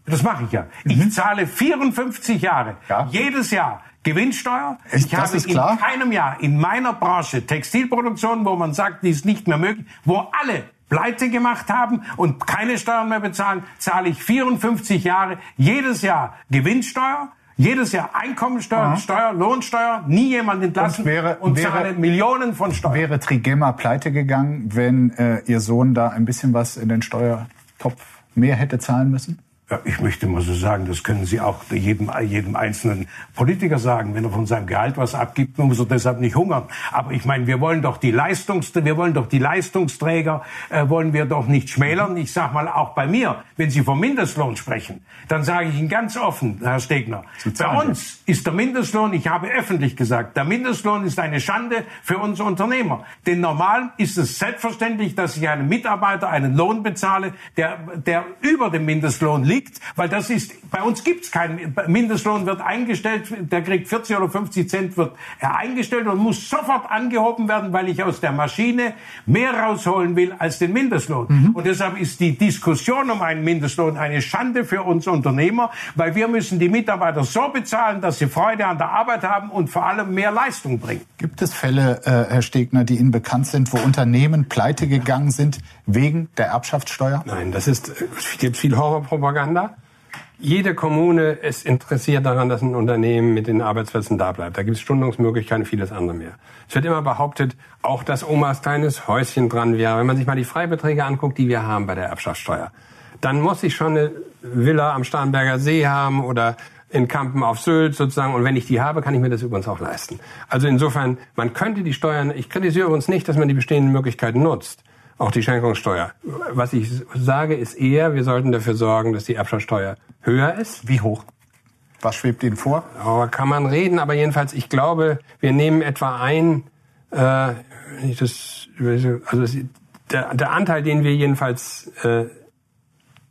Das mache ich ja. Ich mhm. zahle 54 Jahre ja. jedes Jahr Gewinnsteuer. Ich habe in keinem Jahr in meiner Branche Textilproduktion, wo man sagt, die ist nicht mehr möglich, wo alle Pleite gemacht haben und keine Steuern mehr bezahlen, zahle ich 54 Jahre jedes Jahr Gewinnsteuer. Jedes Jahr Einkommensteuer, Aha. Steuer, Lohnsteuer, nie jemand entlassen und, wäre, und wäre, zahle Millionen von Steuern. Wäre Trigema pleite gegangen, wenn äh, Ihr Sohn da ein bisschen was in den Steuertopf mehr hätte zahlen müssen? Ja, ich möchte mal so sagen, das können Sie auch jedem, jedem einzelnen Politiker sagen. Wenn er von seinem Gehalt was abgibt, muss er deshalb nicht hungern. Aber ich meine, wir wollen doch die Leistungs, wir wollen doch die Leistungsträger, äh, wollen wir doch nicht schmälern. Ich sag mal, auch bei mir, wenn Sie vom Mindestlohn sprechen, dann sage ich Ihnen ganz offen, Herr Stegner, bei uns ist der Mindestlohn, ich habe öffentlich gesagt, der Mindestlohn ist eine Schande für uns Unternehmer. Denn normal ist es selbstverständlich, dass ich einem Mitarbeiter einen Lohn bezahle, der, der über dem Mindestlohn liegt liegt, weil das ist, bei uns gibt es keinen, Mindestlohn wird eingestellt, der kriegt 40 oder 50 Cent, wird er eingestellt und muss sofort angehoben werden, weil ich aus der Maschine mehr rausholen will als den Mindestlohn. Mhm. Und deshalb ist die Diskussion um einen Mindestlohn eine Schande für uns Unternehmer, weil wir müssen die Mitarbeiter so bezahlen, dass sie Freude an der Arbeit haben und vor allem mehr Leistung bringen. Gibt es Fälle, äh, Herr Stegner, die Ihnen bekannt sind, wo Unternehmen pleite gegangen sind wegen der Erbschaftssteuer? Nein, das ist, es gibt viel Horrorpropaganda Propaganda. Jede Kommune ist interessiert daran, dass ein Unternehmen mit den Arbeitsplätzen da bleibt. Da gibt es Stundungsmöglichkeiten, vieles andere mehr. Es wird immer behauptet, auch dass Omas kleines Häuschen dran wäre. Wenn man sich mal die Freibeträge anguckt, die wir haben bei der Erbschaftssteuer, dann muss ich schon eine Villa am Starnberger See haben oder in Kampen auf Sylt sozusagen. Und wenn ich die habe, kann ich mir das übrigens auch leisten. Also insofern, man könnte die Steuern, ich kritisiere uns nicht, dass man die bestehenden Möglichkeiten nutzt auch die Schenkungssteuer. Was ich sage, ist eher, wir sollten dafür sorgen, dass die Erbschaftssteuer höher ist. Wie hoch? Was schwebt Ihnen vor? Aber kann man reden, aber jedenfalls, ich glaube, wir nehmen etwa ein, äh, das, also das, der, der Anteil, den wir jedenfalls äh,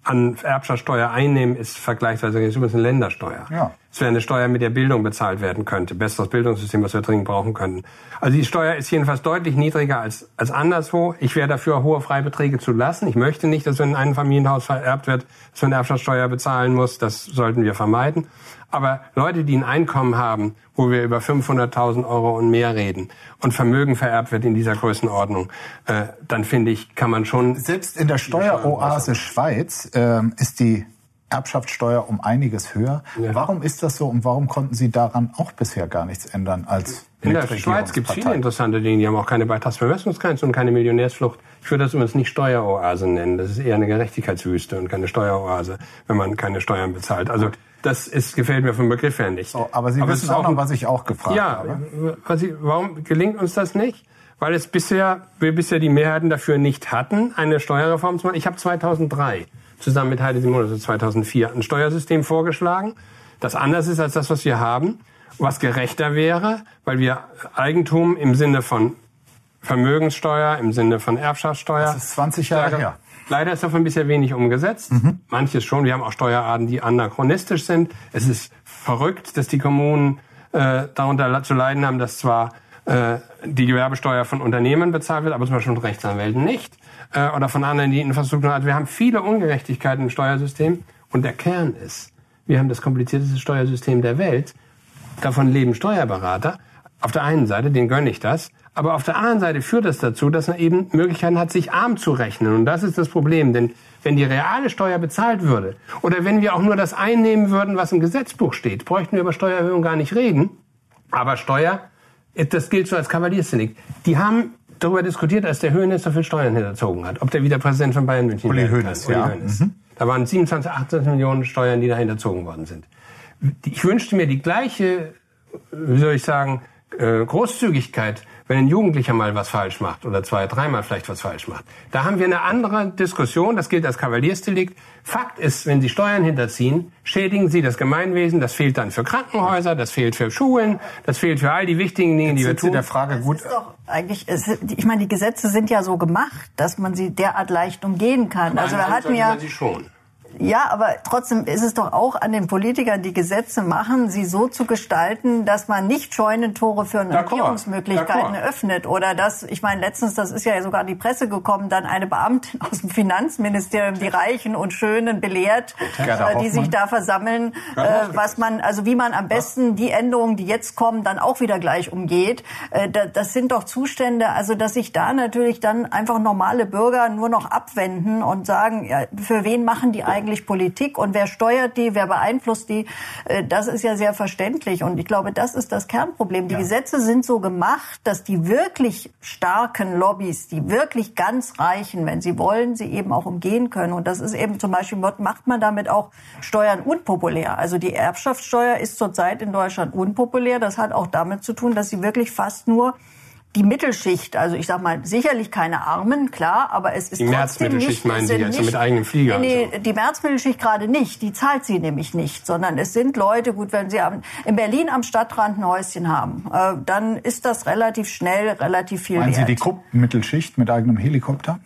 an Erbschaftssteuer einnehmen, ist vergleichsweise ist übrigens eine Ländersteuer. Ja. Es wäre eine Steuer, mit der Bildung bezahlt werden könnte. Besseres Bildungssystem, was wir dringend brauchen könnten. Also die Steuer ist jedenfalls deutlich niedriger als, als anderswo. Ich wäre dafür, hohe Freibeträge zu lassen. Ich möchte nicht, dass wenn ein Familienhaus vererbt wird, dass man Erbschaftssteuer bezahlen muss. Das sollten wir vermeiden. Aber Leute, die ein Einkommen haben, wo wir über 500.000 Euro und mehr reden und Vermögen vererbt wird in dieser Größenordnung, äh, dann finde ich, kann man schon... Selbst in der Steueroase Schweiz äh, ist die Erbschaftssteuer um einiges höher. Ja. Warum ist das so und warum konnten Sie daran auch bisher gar nichts ändern als In der Schweiz gibt es viele interessante Dinge. Die haben auch keine Beitragsvermessungsgrenze und keine Millionärsflucht. Ich würde das übrigens nicht Steueroase nennen. Das ist eher eine Gerechtigkeitswüste und keine Steueroase, wenn man keine Steuern bezahlt. Also das ist, gefällt mir vom Begriff her nicht. So, aber Sie aber wissen auch noch, was ich auch gefragt ja, habe. Ich, warum gelingt uns das nicht? Weil es bisher, wir bisher die Mehrheiten dafür nicht hatten, eine Steuerreform zu machen. Ich habe 2003 zusammen mit Heide Simon, also 2004, ein Steuersystem vorgeschlagen, das anders ist als das, was wir haben, was gerechter wäre, weil wir Eigentum im Sinne von Vermögenssteuer, im Sinne von Erbschaftssteuer. Das ist 20 Jahre her. Leider ist davon bisher wenig umgesetzt. Mhm. Manches schon. Wir haben auch Steuerarten, die anachronistisch sind. Es ist verrückt, dass die Kommunen äh, darunter zu leiden haben, dass zwar die Gewerbesteuer von Unternehmen bezahlt wird, aber zum Beispiel von Rechtsanwälten nicht. Äh, oder von anderen, die Infrastruktur hat. Wir haben viele Ungerechtigkeiten im Steuersystem. Und der Kern ist, wir haben das komplizierteste Steuersystem der Welt. Davon leben Steuerberater. Auf der einen Seite, den gönne ich das. Aber auf der anderen Seite führt das dazu, dass man eben Möglichkeiten hat, sich arm zu rechnen. Und das ist das Problem. Denn wenn die reale Steuer bezahlt würde oder wenn wir auch nur das einnehmen würden, was im Gesetzbuch steht, bräuchten wir über Steuererhöhung gar nicht reden. Aber Steuer, das gilt so als Kavaliersdelikt. Die haben darüber diskutiert, als der Höhnes so viel Steuern hinterzogen hat. Ob der wieder Präsident von Bayern München Uli Höhnes, ja. Höhnes. Mhm. Da waren 27, 28 Millionen Steuern, die da hinterzogen worden sind. Ich wünschte mir die gleiche, wie soll ich sagen, äh, Großzügigkeit wenn ein Jugendlicher mal was falsch macht oder zwei, dreimal vielleicht was falsch macht. Da haben wir eine andere Diskussion, das gilt als Kavaliersdelikt. Fakt ist, wenn Sie Steuern hinterziehen, schädigen Sie das Gemeinwesen, das fehlt dann für Krankenhäuser, das fehlt für Schulen, das fehlt für all die wichtigen Dinge, die wir tun. Der Frage gut. Ist doch eigentlich, ich meine, die Gesetze sind ja so gemacht, dass man sie derart leicht umgehen kann. Also wir hatten ja, sie schon. Ja, aber trotzdem ist es doch auch an den Politikern, die Gesetze machen, sie so zu gestalten, dass man nicht Scheunentore für Regierungsmöglichkeiten öffnet. Oder dass, ich meine, letztens, das ist ja sogar in die Presse gekommen, dann eine Beamtin aus dem Finanzministerium die Reichen und Schönen belehrt, äh, die sich da versammeln, äh, was man, also wie man am besten die Änderungen, die jetzt kommen, dann auch wieder gleich umgeht. Äh, das sind doch Zustände, also dass sich da natürlich dann einfach normale Bürger nur noch abwenden und sagen, ja, für wen machen die eigentlich eigentlich Politik und wer steuert die, wer beeinflusst die, äh, das ist ja sehr verständlich. Und ich glaube, das ist das Kernproblem. Die ja. Gesetze sind so gemacht, dass die wirklich starken Lobbys, die wirklich ganz Reichen, wenn sie wollen, sie eben auch umgehen können. Und das ist eben zum Beispiel, macht man damit auch Steuern unpopulär. Also die Erbschaftssteuer ist zurzeit in Deutschland unpopulär. Das hat auch damit zu tun, dass sie wirklich fast nur die Mittelschicht, also ich sag mal, sicherlich keine Armen, klar, aber es ist die trotzdem nicht... Die meinen Sie also mit eigenem Flieger? Nee, so. die Märzmittelschicht gerade nicht, die zahlt sie nämlich nicht, sondern es sind Leute, gut, wenn sie in Berlin am Stadtrand ein Häuschen haben, äh, dann ist das relativ schnell, relativ viel Meinen wert. Sie die Gruppenmittelschicht mit eigenem Helikopter?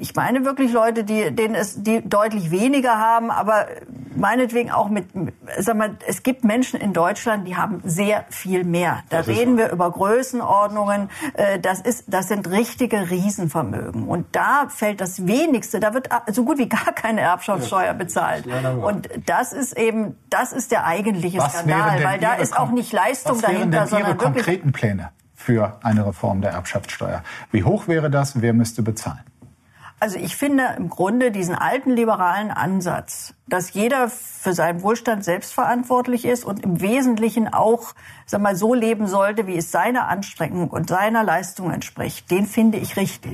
Ich meine wirklich Leute, die, denen es, die deutlich weniger haben, aber meinetwegen auch mit, sag mal, es gibt Menschen in Deutschland, die haben sehr viel mehr. Da reden wir über Größenordnungen. Äh, das ist, das sind richtige Riesenvermögen. Und da fällt das wenigste, da wird so gut wie gar keine Erbschaftssteuer bezahlt. Und das ist eben, das ist der eigentliche was Skandal, weil da ist auch nicht Leistung was dahinter, denn sondern Ihre konkreten Pläne für eine Reform der Erbschaftssteuer. Wie hoch wäre das? Wer müsste bezahlen? Also ich finde im Grunde diesen alten liberalen Ansatz, dass jeder für seinen Wohlstand selbstverantwortlich ist und im Wesentlichen auch, sag mal, so leben sollte, wie es seiner Anstrengung und seiner Leistung entspricht, den finde ich richtig.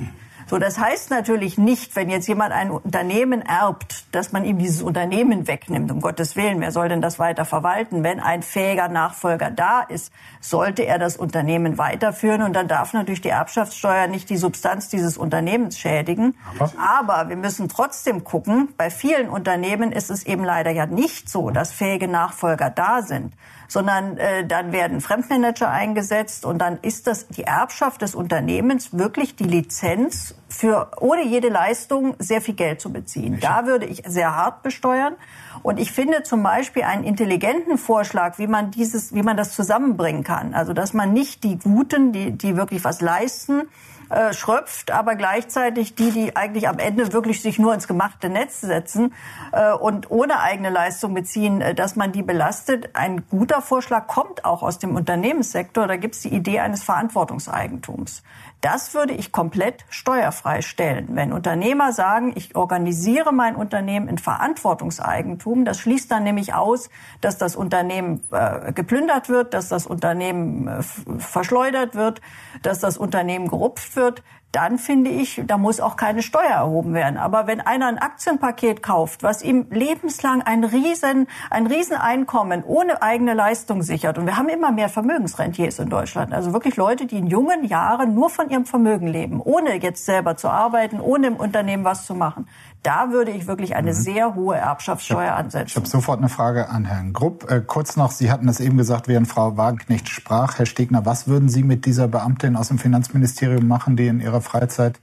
So, das heißt natürlich nicht, wenn jetzt jemand ein Unternehmen erbt, dass man ihm dieses Unternehmen wegnimmt. Um Gottes Willen, wer soll denn das weiter verwalten? Wenn ein fähiger Nachfolger da ist, sollte er das Unternehmen weiterführen und dann darf natürlich die Erbschaftssteuer nicht die Substanz dieses Unternehmens schädigen. Aber, Aber wir müssen trotzdem gucken, bei vielen Unternehmen ist es eben leider ja nicht so, dass fähige Nachfolger da sind sondern äh, dann werden Fremdmanager eingesetzt und dann ist das die Erbschaft des Unternehmens wirklich die Lizenz für ohne jede Leistung sehr viel Geld zu beziehen. Da würde ich sehr hart besteuern. Und ich finde zum Beispiel einen intelligenten Vorschlag, wie man dieses, wie man das zusammenbringen kann. Also, dass man nicht die Guten, die, die wirklich was leisten, äh, schröpft, aber gleichzeitig die, die eigentlich am Ende wirklich sich nur ins gemachte Netz setzen äh, und ohne eigene Leistung beziehen, äh, dass man die belastet. Ein guter Vorschlag kommt auch aus dem Unternehmenssektor. Da gibt es die Idee eines Verantwortungseigentums. Das würde ich komplett steuerfrei stellen. Wenn Unternehmer sagen, ich organisiere mein Unternehmen in Verantwortungseigentum, das schließt dann nämlich aus, dass das Unternehmen äh, geplündert wird, dass das Unternehmen äh, verschleudert wird, dass das Unternehmen gerupft wird dann finde ich, da muss auch keine Steuer erhoben werden. Aber wenn einer ein Aktienpaket kauft, was ihm lebenslang ein riesen, ein Rieseneinkommen ohne eigene Leistung sichert, und wir haben immer mehr Vermögensrentiers in Deutschland, also wirklich Leute, die in jungen Jahren nur von ihrem Vermögen leben, ohne jetzt selber zu arbeiten, ohne im Unternehmen was zu machen, da würde ich wirklich eine mhm. sehr hohe Erbschaftssteuer ansetzen. Ich habe sofort eine Frage an Herrn Grupp. Äh, kurz noch, Sie hatten es eben gesagt, während Frau Wagenknecht sprach. Herr Stegner, was würden Sie mit dieser Beamtin aus dem Finanzministerium machen, die in ihrer Freizeit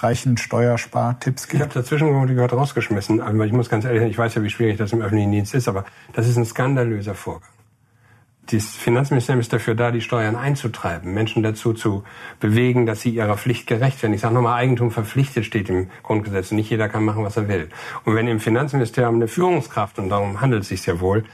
reichen Steuerspartipps gibt? Ich habe dazwischen gehört rausgeschmissen, aber ich muss ganz ehrlich sagen, ich weiß ja, wie schwierig das im öffentlichen Dienst ist, aber das ist ein skandalöser Vorgang. Das Finanzministerium ist dafür da, die Steuern einzutreiben, Menschen dazu zu bewegen, dass sie ihrer Pflicht gerecht werden. Ich sage nochmal, Eigentum verpflichtet steht im Grundgesetz. Nicht jeder kann machen, was er will. Und wenn im Finanzministerium eine Führungskraft, und darum handelt es sich ja wohl,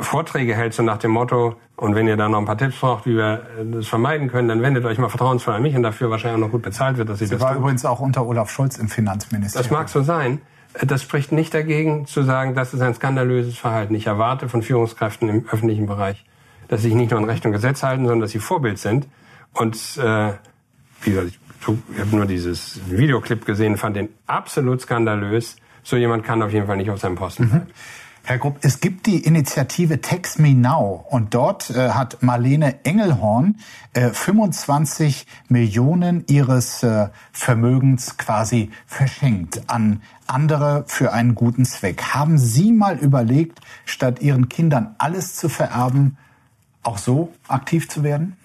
Vorträge hält, so nach dem Motto, und wenn ihr da noch ein paar Tipps braucht, wie wir das vermeiden können, dann wendet euch mal vertrauensvoll an mich und dafür wahrscheinlich auch noch gut bezahlt wird, dass ich Sie das war tue. übrigens auch unter Olaf Scholz im Finanzministerium. Das mag so sein. Das spricht nicht dagegen, zu sagen, das ist ein skandalöses Verhalten. Ich erwarte von Führungskräften im öffentlichen Bereich, dass sie sich nicht nur an Recht und Gesetz halten, sondern dass sie Vorbild sind. Und äh, wie gesagt, ich, ich habe nur dieses Videoclip gesehen, fand den absolut skandalös. So jemand kann auf jeden Fall nicht auf seinem Posten bleiben. Herr Grupp, es gibt die Initiative Text Me Now und dort äh, hat Marlene Engelhorn äh, 25 Millionen ihres äh, Vermögens quasi verschenkt an andere für einen guten Zweck. Haben Sie mal überlegt, statt Ihren Kindern alles zu vererben, auch so aktiv zu werden?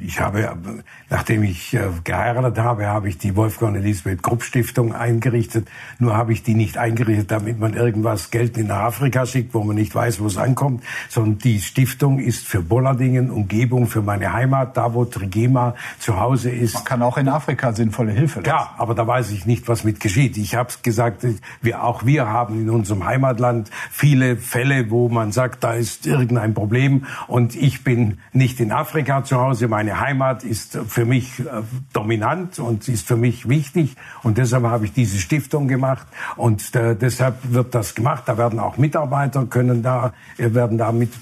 Ich habe, nachdem ich äh, geheiratet habe, habe ich die Wolfgang Elisabeth Krupp Stiftung eingerichtet. Nur habe ich die nicht eingerichtet, damit man irgendwas Geld in Afrika schickt, wo man nicht weiß, wo es ankommt, sondern die Stiftung ist für Bollardingen, Umgebung, für meine Heimat, da wo Trigema zu Hause ist. Man kann auch in Afrika sinnvolle Hilfe leisten. Ja, aber da weiß ich nicht, was mit geschieht. Ich habe gesagt, wir, auch wir haben in unserem Heimatland viele Fälle, wo man sagt, da ist irgendein Problem und ich bin nicht in Afrika zu Hause, meine Heimat ist für mich äh, dominant und ist für mich wichtig und deshalb habe ich diese Stiftung gemacht und äh, deshalb wird das gemacht. Da werden auch Mitarbeiter können da äh, werden da mit,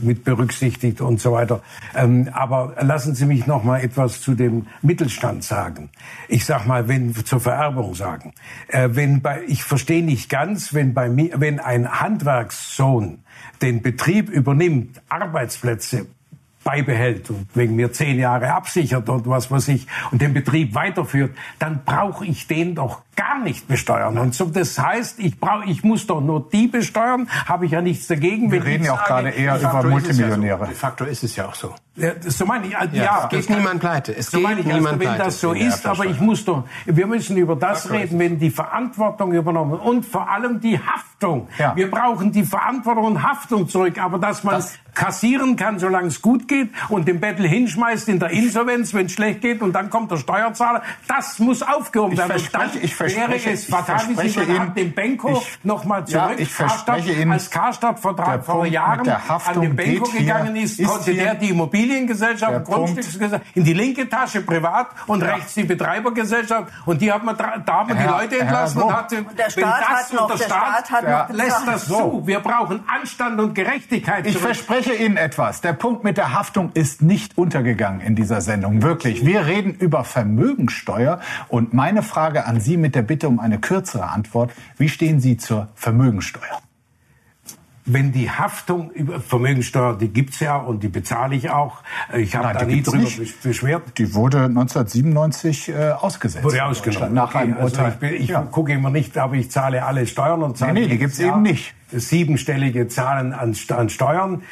mit berücksichtigt und so weiter. Ähm, aber lassen Sie mich noch mal etwas zu dem Mittelstand sagen. Ich sag mal, wenn zur Vererbung sagen, wenn bei ich verstehe nicht ganz, wenn bei mir wenn ein Handwerkssohn den Betrieb übernimmt, Arbeitsplätze beibehält und wegen mir zehn Jahre absichert und was weiß ich und den Betrieb weiterführt, dann brauche ich den doch gar nicht besteuern. Und so, das heißt, ich brauche, ich muss doch nur die besteuern, habe ich ja nichts dagegen. Wir reden ich ja auch gerade eher De über es ja so. Multimillionäre. De facto ist es ja auch so. Ja, so meine ich, ja, Ja, es geht niemand pleite. Es so geht meine ich, niemand also, wenn pleite das so ist, aber ich muss doch, wir müssen über das Faktor reden, wenn die Verantwortung übernommen und vor allem die Haftung. Ja. Wir brauchen die Verantwortung und Haftung zurück, aber dass man Das- kassieren kann, solange es gut geht und den Bettel hinschmeißt in der Insolvenz, wenn es schlecht geht und dann kommt der Steuerzahler, das muss aufgehoben Ich werden. Und verspreche- ich verspreche- es ich wie verspreche Sie Ihnen- an dem Benko nochmal Ja, zurück. ich verspreche Ihnen, als Karstadt vor, drei, der vor Punkt Jahren mit der an Haftung den Benko geht hier- gegangen ist, ist konnte hier- der die Immobiliengesellschaft, Der Grundstücksgesellschaft in die linke Tasche privat und rechts die Betreibergesellschaft und die hat man da hat man die Herr- Leute Herr entlassen Grupp. und hat der wenn Staat das hat noch- und der der Staat, Staat hat noch lässt das zu. Wir brauchen Anstand und Gerechtigkeit. Ich zurück. verspreche Ihnen etwas. Der Punkt mit der Haftung ist nicht untergegangen in dieser Sendung. Wirklich. Wir reden über Vermögensteuer. Und meine Frage an Sie mit der Bitte um eine kürzere Antwort. Wie stehen Sie zur Vermögensteuer? wenn die Haftung über Vermögensteuer, die gibt's ja und die bezahle ich auch. Ich habe da nie drüber nicht. beschwert. Die wurde 1997 äh, ausgesetzt. Wurde ausgenommen. Nach Okay, einem also Urteil. ich bin, ich ja. gucke immer nicht, aber ich zahle alle Steuern und zahle Nee, nee, die gibt's eben Jahr nicht. Siebenstellige Zahlen an, an Steuern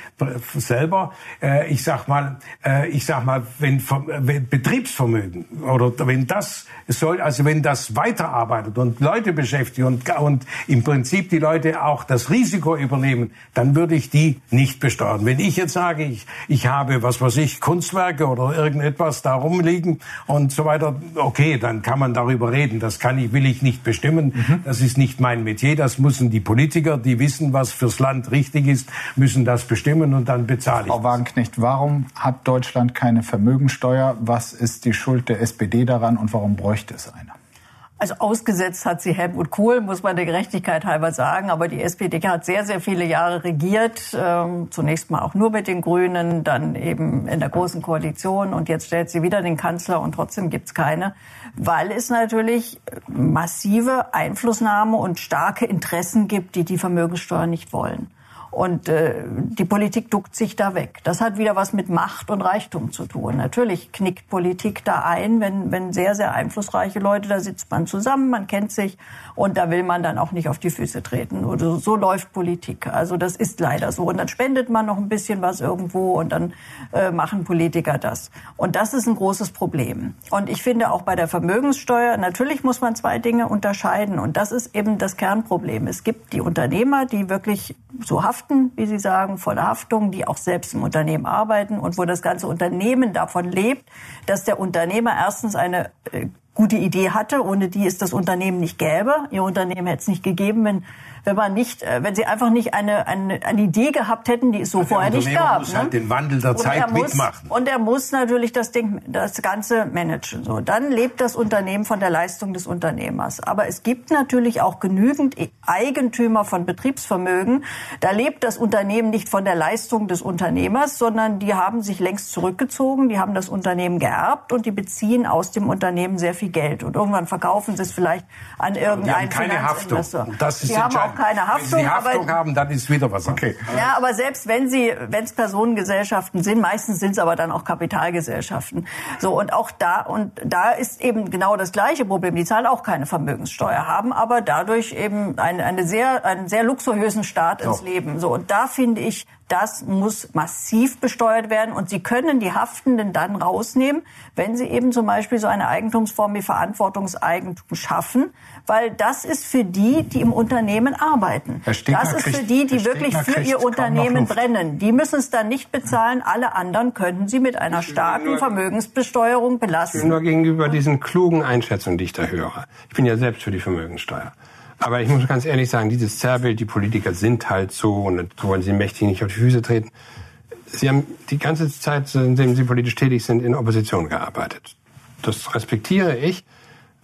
selber. Äh, ich sag mal, äh, ich sag mal, wenn, wenn Betriebsvermögen oder wenn das soll, also wenn das weiterarbeitet und Leute beschäftigt und, und im Prinzip die Leute auch das Risiko übernehmen, dann würde ich die nicht besteuern. Wenn ich jetzt sage, ich, ich habe, was weiß ich, Kunstwerke oder irgendetwas da rumliegen und so weiter, okay, dann kann man darüber reden. Das kann ich, will ich nicht bestimmen. Das ist nicht mein Metier. Das müssen die Politiker, die wissen, was fürs Land richtig ist, müssen das bestimmen und dann bezahle ich. Frau Wagenknecht, warum hat Deutschland keine Vermögensteuer? Was ist die Schuld der SPD daran und warum bräuchte es eine? Also ausgesetzt hat sie Helmut Kohl, muss man der Gerechtigkeit halber sagen. Aber die SPD hat sehr, sehr viele Jahre regiert. Ähm, zunächst mal auch nur mit den Grünen, dann eben in der Großen Koalition. Und jetzt stellt sie wieder den Kanzler und trotzdem gibt's keine. Weil es natürlich massive Einflussnahme und starke Interessen gibt, die die Vermögenssteuer nicht wollen. Und äh, die Politik duckt sich da weg. Das hat wieder was mit Macht und Reichtum zu tun. Natürlich knickt Politik da ein, wenn, wenn sehr, sehr einflussreiche Leute, da sitzt man zusammen, man kennt sich und da will man dann auch nicht auf die Füße treten. Oder so läuft Politik. Also das ist leider so. Und dann spendet man noch ein bisschen was irgendwo und dann äh, machen Politiker das. Und das ist ein großes Problem. Und ich finde auch bei der Vermögenssteuer, natürlich muss man zwei Dinge unterscheiden. Und das ist eben das Kernproblem. Es gibt die Unternehmer, die wirklich so haften, wie Sie sagen, volle Haftung, die auch selbst im Unternehmen arbeiten und wo das ganze Unternehmen davon lebt, dass der Unternehmer erstens eine äh, gute Idee hatte, ohne die es das Unternehmen nicht gäbe. Ihr Unternehmen hätte es nicht gegeben, wenn wenn man nicht, äh, wenn sie einfach nicht eine, eine, eine Idee gehabt hätten, die es so vorher nicht gab. Muss halt ne? den Wandel der und Zeit muss, mitmachen. Und er muss natürlich das Ding, das Ganze managen. So, dann lebt das Unternehmen von der Leistung des Unternehmers. Aber es gibt natürlich auch genügend Eigentümer von Betriebsvermögen. Da lebt das Unternehmen nicht von der Leistung des Unternehmers, sondern die haben sich längst zurückgezogen, die haben das Unternehmen geerbt und die beziehen aus dem Unternehmen sehr viel Geld. Und irgendwann verkaufen sie es vielleicht an irgendeinen keine Haftung. Das ist die haben auch keine Haftung. Wenn Sie Haftung aber, haben, dann ist wieder was okay. Ja, aber selbst wenn sie, wenn es Personengesellschaften sind, meistens sind es aber dann auch Kapitalgesellschaften. So und auch da und da ist eben genau das gleiche Problem. Die zahlen auch keine Vermögenssteuer, haben aber dadurch eben eine, eine sehr, einen sehr luxuriösen Start ins so. Leben. So und da finde ich, das muss massiv besteuert werden und Sie können die Haftenden dann rausnehmen, wenn Sie eben zum Beispiel so eine Eigentumsform wie Verantwortungseigentum schaffen, weil das ist für die, die im Unternehmen arbeiten. das ist für die, die wirklich für ihr Unternehmen brennen. Die müssen es dann nicht bezahlen. Alle anderen können sie mit einer starken Vermögensbesteuerung belasten. Nur gegenüber diesen klugen Einschätzungen, die ich da höre. Ich bin ja selbst für die Vermögenssteuer. Aber ich muss ganz ehrlich sagen, dieses Zerrbild, die Politiker sind halt so und so wollen sie mächtig nicht auf die Füße treten. Sie haben die ganze Zeit, indem Sie politisch tätig sind, in Opposition gearbeitet. Das respektiere ich.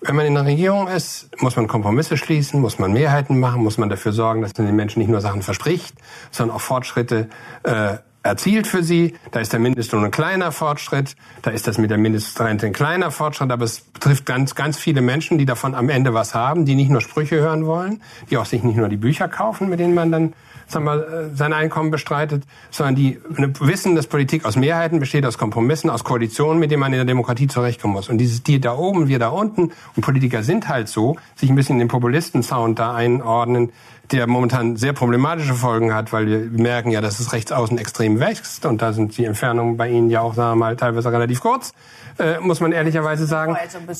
Wenn man in der Regierung ist, muss man Kompromisse schließen, muss man Mehrheiten machen, muss man dafür sorgen, dass man den Menschen nicht nur Sachen verspricht, sondern auch Fortschritte äh, erzielt für sie. Da ist der Mindestlohn ein kleiner Fortschritt, da ist das mit der Mindestrente ein kleiner Fortschritt, aber es betrifft ganz, ganz viele Menschen, die davon am Ende was haben, die nicht nur Sprüche hören wollen, die auch sich nicht nur die Bücher kaufen, mit denen man dann sagen wir, äh, sein Einkommen bestreitet, sondern die wissen, dass Politik aus Mehrheiten besteht, aus Kompromissen, aus Koalitionen, mit denen man in der Demokratie zurechtkommen muss. Und dieses die da oben, wir da unten und Politiker sind halt so, sich ein bisschen in den Populisten-Sound da einordnen, der momentan sehr problematische Folgen hat, weil wir merken ja, dass es rechts außen extrem wächst und da sind die Entfernungen bei Ihnen ja auch, sagen wir mal, teilweise relativ kurz, äh, muss man ehrlicherweise sagen.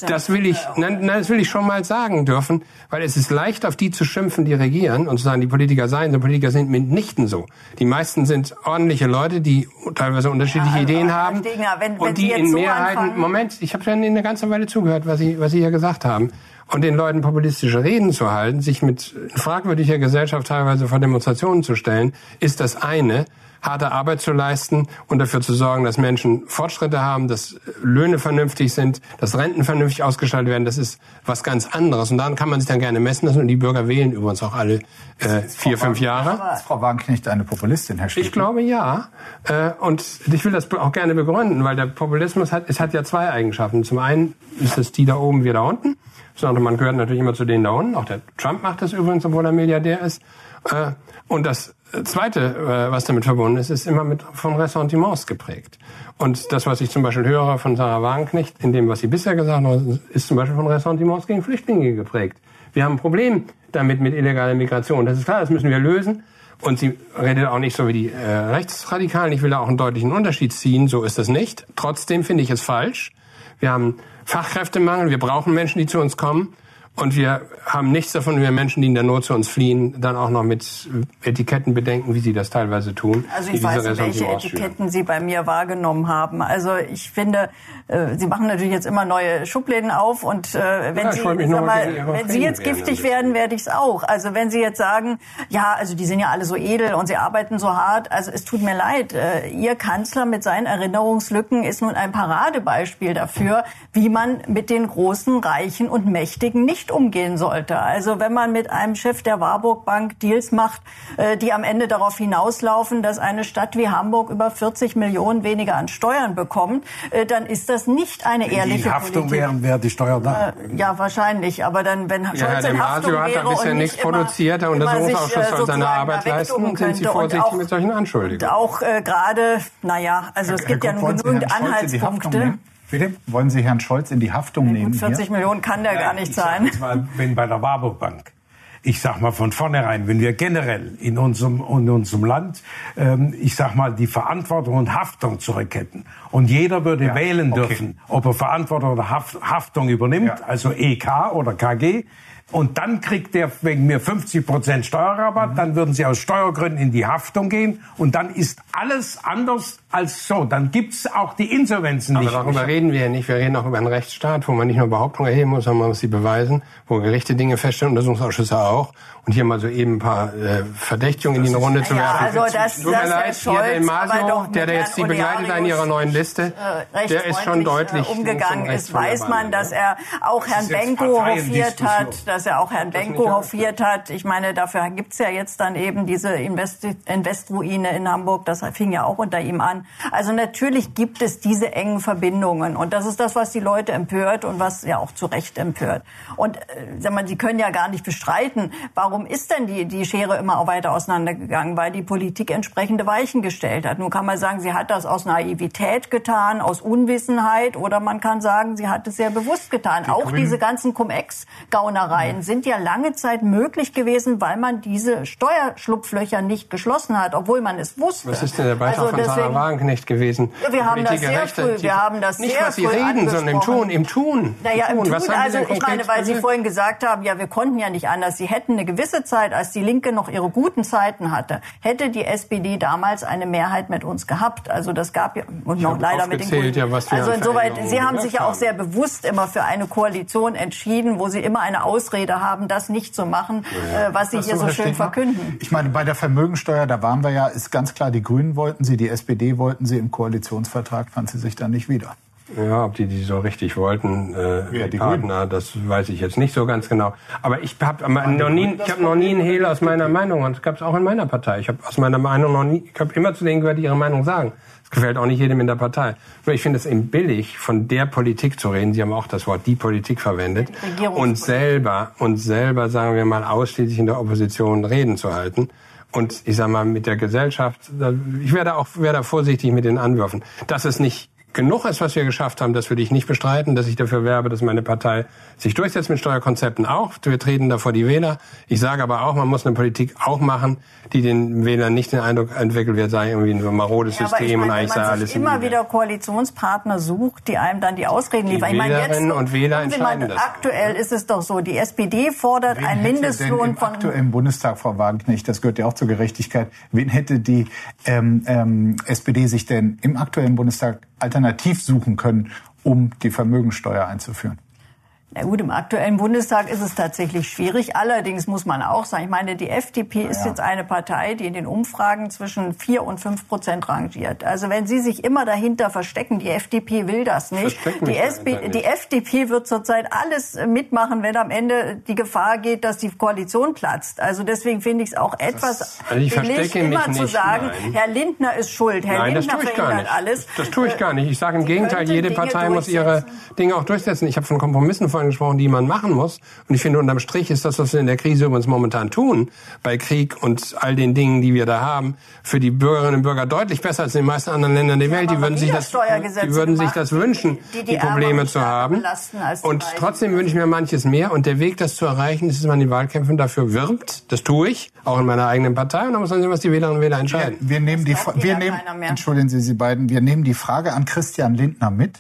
Das will ich, nein, nein, das will ich schon mal sagen dürfen, weil es ist leicht, auf die zu schimpfen, die regieren und zu sagen, die Politiker seien so, Politiker sind mitnichten so. Die meisten sind ordentliche Leute, die teilweise unterschiedliche ja, also Ideen haben Dinger, wenn, und die in so Mehrheiten, anfangen. Moment, ich habe schon eine ganze Weile zugehört, was Sie, was Sie hier gesagt haben und den Leuten populistische Reden zu halten, sich mit fragwürdiger Gesellschaft teilweise vor Demonstrationen zu stellen, ist das eine harte Arbeit zu leisten und dafür zu sorgen, dass Menschen Fortschritte haben, dass Löhne vernünftig sind, dass Renten vernünftig ausgestaltet werden. Das ist was ganz anderes. Und daran kann man sich dann gerne messen lassen. Und die Bürger wählen übrigens auch alle äh, vier, fünf Jahre. Ist Frau Wagenknecht eine Populistin, Herr Schmidt? Ich glaube ja. Äh, und ich will das auch gerne begründen, weil der Populismus hat, es hat ja zwei Eigenschaften. Zum einen ist es die da oben, wir da unten. Sondern man gehört natürlich immer zu denen da unten. Auch der Trump macht das übrigens, obwohl er Milliardär ist. Äh, und das Zweite, äh, was damit verbunden ist, ist immer mit von Ressentiments geprägt. Und das, was ich zum Beispiel höre von Sarah Wagenknecht, in dem, was sie bisher gesagt hat, ist zum Beispiel von Ressentiments gegen Flüchtlinge geprägt. Wir haben ein Problem damit mit illegaler Migration. Das ist klar, das müssen wir lösen. Und sie redet auch nicht so wie die äh, Rechtsradikalen. Ich will da auch einen deutlichen Unterschied ziehen. So ist das nicht. Trotzdem finde ich es falsch. Wir haben Fachkräftemangel. Wir brauchen Menschen, die zu uns kommen. Und wir haben nichts davon, wenn wir Menschen, die in der Not zu uns fliehen, dann auch noch mit Etiketten bedenken, wie sie das teilweise tun. Also ich weiß, welche Etiketten Sie bei mir wahrgenommen haben. Also ich finde, äh, Sie machen natürlich jetzt immer neue Schubläden auf und äh, wenn, ja, Sie, mal, wenn Sie jetzt giftig werden, werde ich es auch. Also wenn Sie jetzt sagen, ja, also die sind ja alle so edel und sie arbeiten so hart, also es tut mir leid, äh, Ihr Kanzler mit seinen Erinnerungslücken ist nun ein Paradebeispiel dafür, wie man mit den großen, reichen und mächtigen nicht nicht umgehen sollte. Also wenn man mit einem Chef der Warburg Bank Deals macht, äh, die am Ende darauf hinauslaufen, dass eine Stadt wie Hamburg über 40 Millionen weniger an Steuern bekommt, äh, dann ist das nicht eine wenn ehrliche die in Haftung Politik. wären, wäre die Steuer da. Äh, ja, wahrscheinlich. Aber dann, wenn Scholz ja, in Haftung Masio wäre hat bisher nichts produziert, der Untersuchungsausschuss soll seine Arbeit leisten sind Sie vorsichtig auch, mit solchen Anschuldigungen. Auch äh, gerade, naja, also es gibt ja nun genügend Anhaltspunkte. Bitte? Wollen Sie Herrn Scholz in die Haftung ja, nehmen? 40 hier? Millionen kann der ja, gar nicht sein. Mal, wenn bei der Warburg Bank ich sag mal von vornherein, wenn wir generell in unserem, in unserem Land, ähm, ich sag mal, die Verantwortung und Haftung zurück hätten und jeder würde ja, wählen dürfen, okay. ob er Verantwortung oder Haft, Haftung übernimmt, ja. also EK oder KG, und dann kriegt der wegen mir 50 Prozent Steuerrabatt, mhm. dann würden Sie aus Steuergründen in die Haftung gehen und dann ist alles anders als so. Dann gibt's auch die Insolvenzen Aber nicht. Aber darüber reden wir ja nicht. Wir reden auch über einen Rechtsstaat, wo man nicht nur Behauptungen erheben muss, sondern man muss sie beweisen, wo Gerichte Dinge feststellen, Untersuchungsausschüsse auch. Und hier mal so eben ein paar äh, Verdächtigungen in die Runde zu werfen. Ja, also das, Tut mir leid, hier der Masio, der, der jetzt Sie begleitet in Ihrer neuen Liste, äh, der ist schon deutlich äh, umgegangen ist. Weiß man, dass er auch Herrn Benko hofiert hat, dass er auch Herrn Benko hofiert hat. Ich meine, dafür gibt's ja jetzt dann eben diese Invest in Hamburg. Das fing ja auch unter ihm an. Also natürlich gibt es diese engen Verbindungen. Und das ist das, was die Leute empört und was ja auch zu Recht empört. Und äh, sag mal, Sie können ja gar nicht bestreiten, warum ist denn die, die Schere immer auch weiter auseinandergegangen? Weil die Politik entsprechende Weichen gestellt hat. Nun kann man sagen, sie hat das aus Naivität getan, aus Unwissenheit, oder man kann sagen, sie hat es sehr bewusst getan. Die auch Grünen. diese ganzen Cum-Ex-Gaunereien ja. sind ja lange Zeit möglich gewesen, weil man diese Steuerschlupflöcher nicht geschlossen hat, obwohl man es wusste. Was ist denn der Beitrag also von Sarah Wagenknecht gewesen? Wir haben das sehr Rechte, früh, wir haben das nicht, sehr was Sie reden, sondern im Tun, im Tun. Naja, im Tun. Tun. Also ich meine, weil Sie vorhin gesagt haben, ja, wir konnten ja nicht anders. Sie hätten eine gewisse Zeit, als die Linke noch ihre guten Zeiten hatte, hätte die SPD damals eine Mehrheit mit uns gehabt. Also das gab ja und noch leider mit den Grünen. Ja, also insoweit, Sie haben sich ja auch sehr bewusst immer für eine Koalition entschieden, wo Sie immer eine Ausrede haben, das nicht zu machen, ja. äh, was Sie hier so schön verkünden. Ich meine, bei der Vermögensteuer, da waren wir ja, ist ganz klar, die Grünen wollten sie, die SPD wollten sie im Koalitionsvertrag, fand sie sich dann nicht wieder. Ja, ob die die so richtig wollten, äh, ja, die Partner, Grünen. das weiß ich jetzt nicht so ganz genau. Aber ich habe noch nie, ich habe noch nie einen Hehl aus meiner Meinung und das gab es auch in meiner Partei. Ich habe aus meiner Meinung noch nie, ich habe immer zu denen gehört, die ihre Meinung sagen. Das gefällt auch nicht jedem in der Partei. Nur ich finde es eben billig, von der Politik zu reden. Sie haben auch das Wort die Politik verwendet und selber und selber sagen wir mal ausschließlich in der Opposition reden zu halten. Und ich sage mal mit der Gesellschaft, ich werde auch werde vorsichtig mit den Anwürfen. Dass es nicht genug ist, was wir geschafft haben, das würde ich nicht bestreiten, dass ich dafür werbe, dass meine Partei sich durchsetzt mit Steuerkonzepten auch. Wir treten davor die Wähler. Ich sage aber auch, man muss eine Politik auch machen, die den Wählern nicht den Eindruck entwickelt wird, sei irgendwie ein marodes ja, System meine, und eigentlich sei alles immer wieder Koalitionspartner sucht, die einem dann die Ausreden liefern. Die Wählerinnen meine, und Wähler entscheiden das. Aktuell ist es doch so, die SPD fordert wen einen Mindestlohn von... Aktuell im Bundestag, Frau Wagenknecht, das gehört ja auch zur Gerechtigkeit. Wen hätte die ähm, ähm, SPD sich denn im aktuellen Bundestag alternativ suchen können, um die Vermögensteuer einzuführen? Na gut, im aktuellen Bundestag ist es tatsächlich schwierig. Allerdings muss man auch sagen, ich meine, die FDP ist ja. jetzt eine Partei, die in den Umfragen zwischen vier und fünf Prozent rangiert. Also wenn Sie sich immer dahinter verstecken, die FDP will das nicht. Die, SP, die FDP wird zurzeit alles mitmachen, wenn am Ende die Gefahr geht, dass die Koalition platzt. Also deswegen finde ich es auch etwas also ich immer nicht, zu sagen, nein. Herr Lindner ist schuld. Herr nein, Lindner das tue ich gar nicht. alles. Das tue ich gar nicht. Ich sage im Gegenteil, jede Partei muss ihre Dinge auch durchsetzen. Ich habe von Kompromissen von angesprochen, die man machen muss. Und ich finde, unterm Strich ist das, was wir in der Krise übrigens momentan tun, bei Krieg und all den Dingen, die wir da haben, für die Bürgerinnen und Bürger deutlich besser als in den meisten anderen Ländern der Welt. Die würden, sich das, die würden sich das wünschen, die, die, die Probleme zu haben. Und trotzdem wünsche ich mir manches mehr. Und der Weg, das zu erreichen, ist, dass man in den Wahlkämpfen dafür wirbt. Das tue ich, auch in meiner eigenen Partei. Und dann muss man sehen, was die Wählerinnen und Wähler entscheiden. Wir, wir nehmen die, wir nehmen, entschuldigen Sie, Sie beiden, wir nehmen die Frage an Christian Lindner mit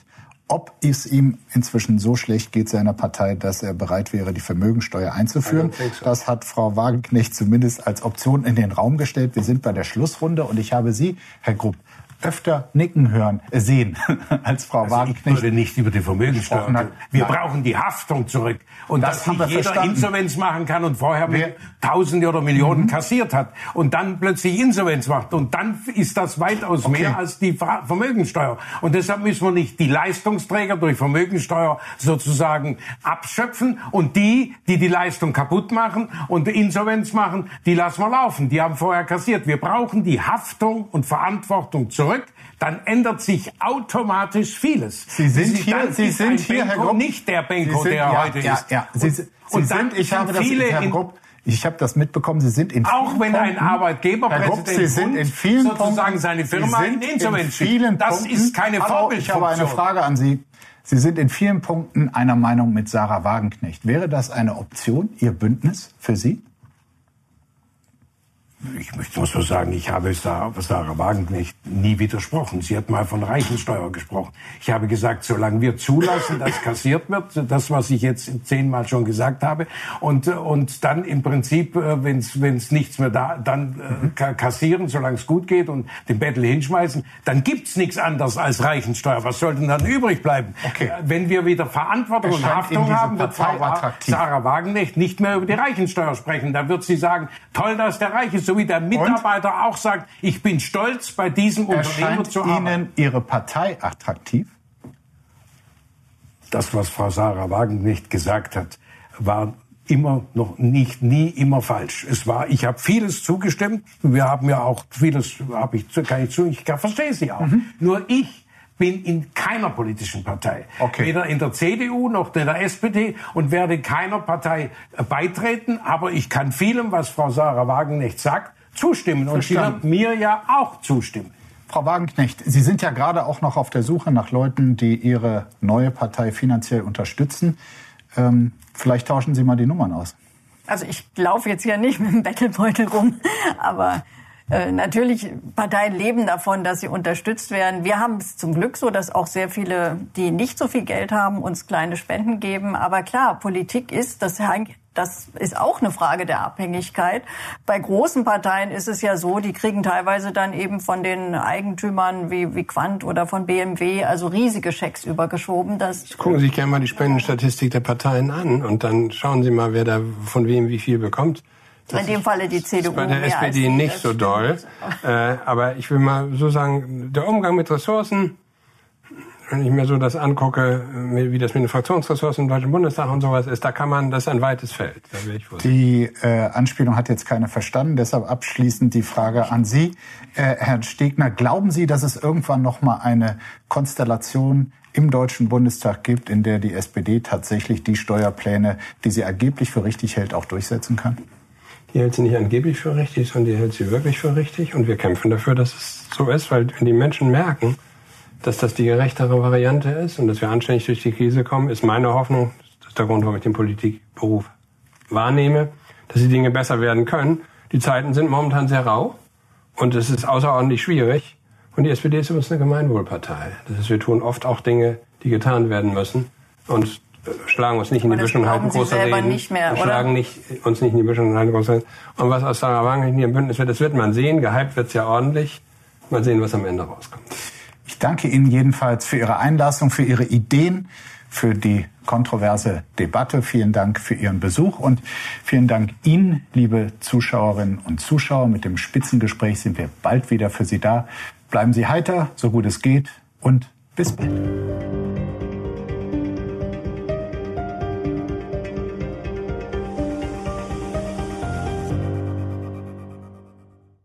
ob es ihm inzwischen so schlecht geht seiner Partei, dass er bereit wäre, die Vermögensteuer einzuführen. Das hat Frau Wagenknecht zumindest als Option in den Raum gestellt. Wir sind bei der Schlussrunde und ich habe Sie, Herr Grupp, öfter nicken hören, äh, sehen, [laughs] als Frau also Wagenknecht. Ich würde nicht über die Vermögenssteuer. Hat. Wir Nein. brauchen die Haftung zurück. Und das dass nicht jeder verstanden. Insolvenz machen kann und vorher Wir, Tausende oder Millionen mhm. kassiert hat und dann plötzlich Insolvenz macht. Und dann ist das weitaus okay. mehr als die Vermögenssteuer. Und deshalb müssen wir nicht die Leistungsträger durch Vermögenssteuer sozusagen abschöpfen und die, die die Leistung kaputt machen und Insolvenz machen, die lassen wir laufen. Die haben vorher kassiert. Wir brauchen die Haftung und Verantwortung zurück zurück, dann ändert sich automatisch vieles. Sie sind hier, Sie sind hier, Benko, Herr Grupp, nicht der Benko, sind, der ja, heute ja, ist. Ja, Sie, Sie und sind, ich habe das, Herr Grupp, ich habe das mitbekommen. Sie sind in auch wenn ein Arbeitgeberpräsident Sie sind in vielen sozusagen Punkten, seine Firma in Insolvenz in vielen Das Punkten, ist keine Vorbildfunktion. Ich habe eine Frage an Sie. Sie sind in vielen Punkten einer Meinung mit Sarah Wagenknecht. Wäre das eine Option, Ihr Bündnis für Sie? Ich möchte mal so sagen, ich habe Sarah Wagenknecht nie widersprochen. Sie hat mal von Reichensteuer gesprochen. Ich habe gesagt, solange wir zulassen, dass [laughs] kassiert wird, das, was ich jetzt zehnmal schon gesagt habe, und, und dann im Prinzip, äh, wenn es nichts mehr da, dann äh, kassieren, solange es gut geht und den Bettel hinschmeißen, dann gibt's nichts anderes als Reichensteuer. Was soll denn dann übrig bleiben? Okay. Äh, wenn wir wieder Verantwortung und Haftung haben, wird Sarah Wagenknecht nicht mehr über die Reichensteuer sprechen. Da wird sie sagen, toll, dass der Reich ist so wie der Mitarbeiter Und? auch sagt, ich bin stolz, bei diesem Unternehmen zu arbeiten. Ihnen Ihre Partei attraktiv? Das, was Frau Sarah Wagen nicht gesagt hat, war immer noch nicht nie immer falsch. Es war, ich habe vieles zugestimmt. Wir haben ja auch vieles, habe ich kann ich zu, ich verstehe sie auch. Mhm. Nur ich bin in keiner politischen Partei. Okay. Weder in der CDU noch in der SPD und werde keiner Partei beitreten. Aber ich kann vielem, was Frau Sarah Wagenknecht sagt, zustimmen. Und sie wird mir ja auch zustimmen. Frau Wagenknecht, Sie sind ja gerade auch noch auf der Suche nach Leuten, die Ihre neue Partei finanziell unterstützen. Ähm, vielleicht tauschen Sie mal die Nummern aus. Also ich laufe jetzt hier nicht mit dem Bettelbeutel rum, [laughs] aber äh, natürlich, Parteien leben davon, dass sie unterstützt werden. Wir haben es zum Glück so, dass auch sehr viele, die nicht so viel Geld haben, uns kleine Spenden geben. Aber klar, Politik ist, das das ist auch eine Frage der Abhängigkeit. Bei großen Parteien ist es ja so, die kriegen teilweise dann eben von den Eigentümern wie, wie Quant oder von BMW also riesige Schecks übergeschoben. Das Gucken Sie sich gerne mal die Spendenstatistik der Parteien an und dann schauen Sie mal, wer da von wem wie viel bekommt. Das in dem Falle die CDU. Bei der SPD nicht so doll. Äh, aber ich will mal so sagen, der Umgang mit Ressourcen, wenn ich mir so das angucke, wie das mit den Fraktionsressourcen im Deutschen Bundestag und sowas ist, da kann man, das ist ein weites Feld. die äh, Anspielung hat jetzt keiner verstanden, deshalb abschließend die Frage an Sie, äh, Herr Stegner. Glauben Sie, dass es irgendwann noch mal eine Konstellation im Deutschen Bundestag gibt, in der die SPD tatsächlich die Steuerpläne, die sie angeblich für richtig hält, auch durchsetzen kann? Die hält sie nicht angeblich für richtig, sondern die hält sie wirklich für richtig. Und wir kämpfen dafür, dass es so ist, weil wenn die Menschen merken, dass das die gerechtere Variante ist und dass wir anständig durch die Krise kommen, ist meine Hoffnung, das ist der Grund, warum ich den Politikberuf wahrnehme, dass die Dinge besser werden können. Die Zeiten sind momentan sehr rau und es ist außerordentlich schwierig. Und die SPD ist übrigens eine Gemeinwohlpartei. Das heißt, wir tun oft auch Dinge, die getan werden müssen. Und schlagen uns nicht in die Büsche und halten große Reden. Nicht mehr, und schlagen nicht, uns nicht in die Büsche und halten große Reden. Und was aus Sarah Wagenknecht hier im Bündnis wird, das wird man sehen. Gehypt wird's ja ordentlich. Mal sehen, was am Ende rauskommt. Ich danke Ihnen jedenfalls für Ihre Einlassung, für Ihre Ideen, für die kontroverse Debatte. Vielen Dank für Ihren Besuch und vielen Dank Ihnen, liebe Zuschauerinnen und Zuschauer. Mit dem Spitzengespräch sind wir bald wieder für Sie da. Bleiben Sie heiter, so gut es geht und bis bald.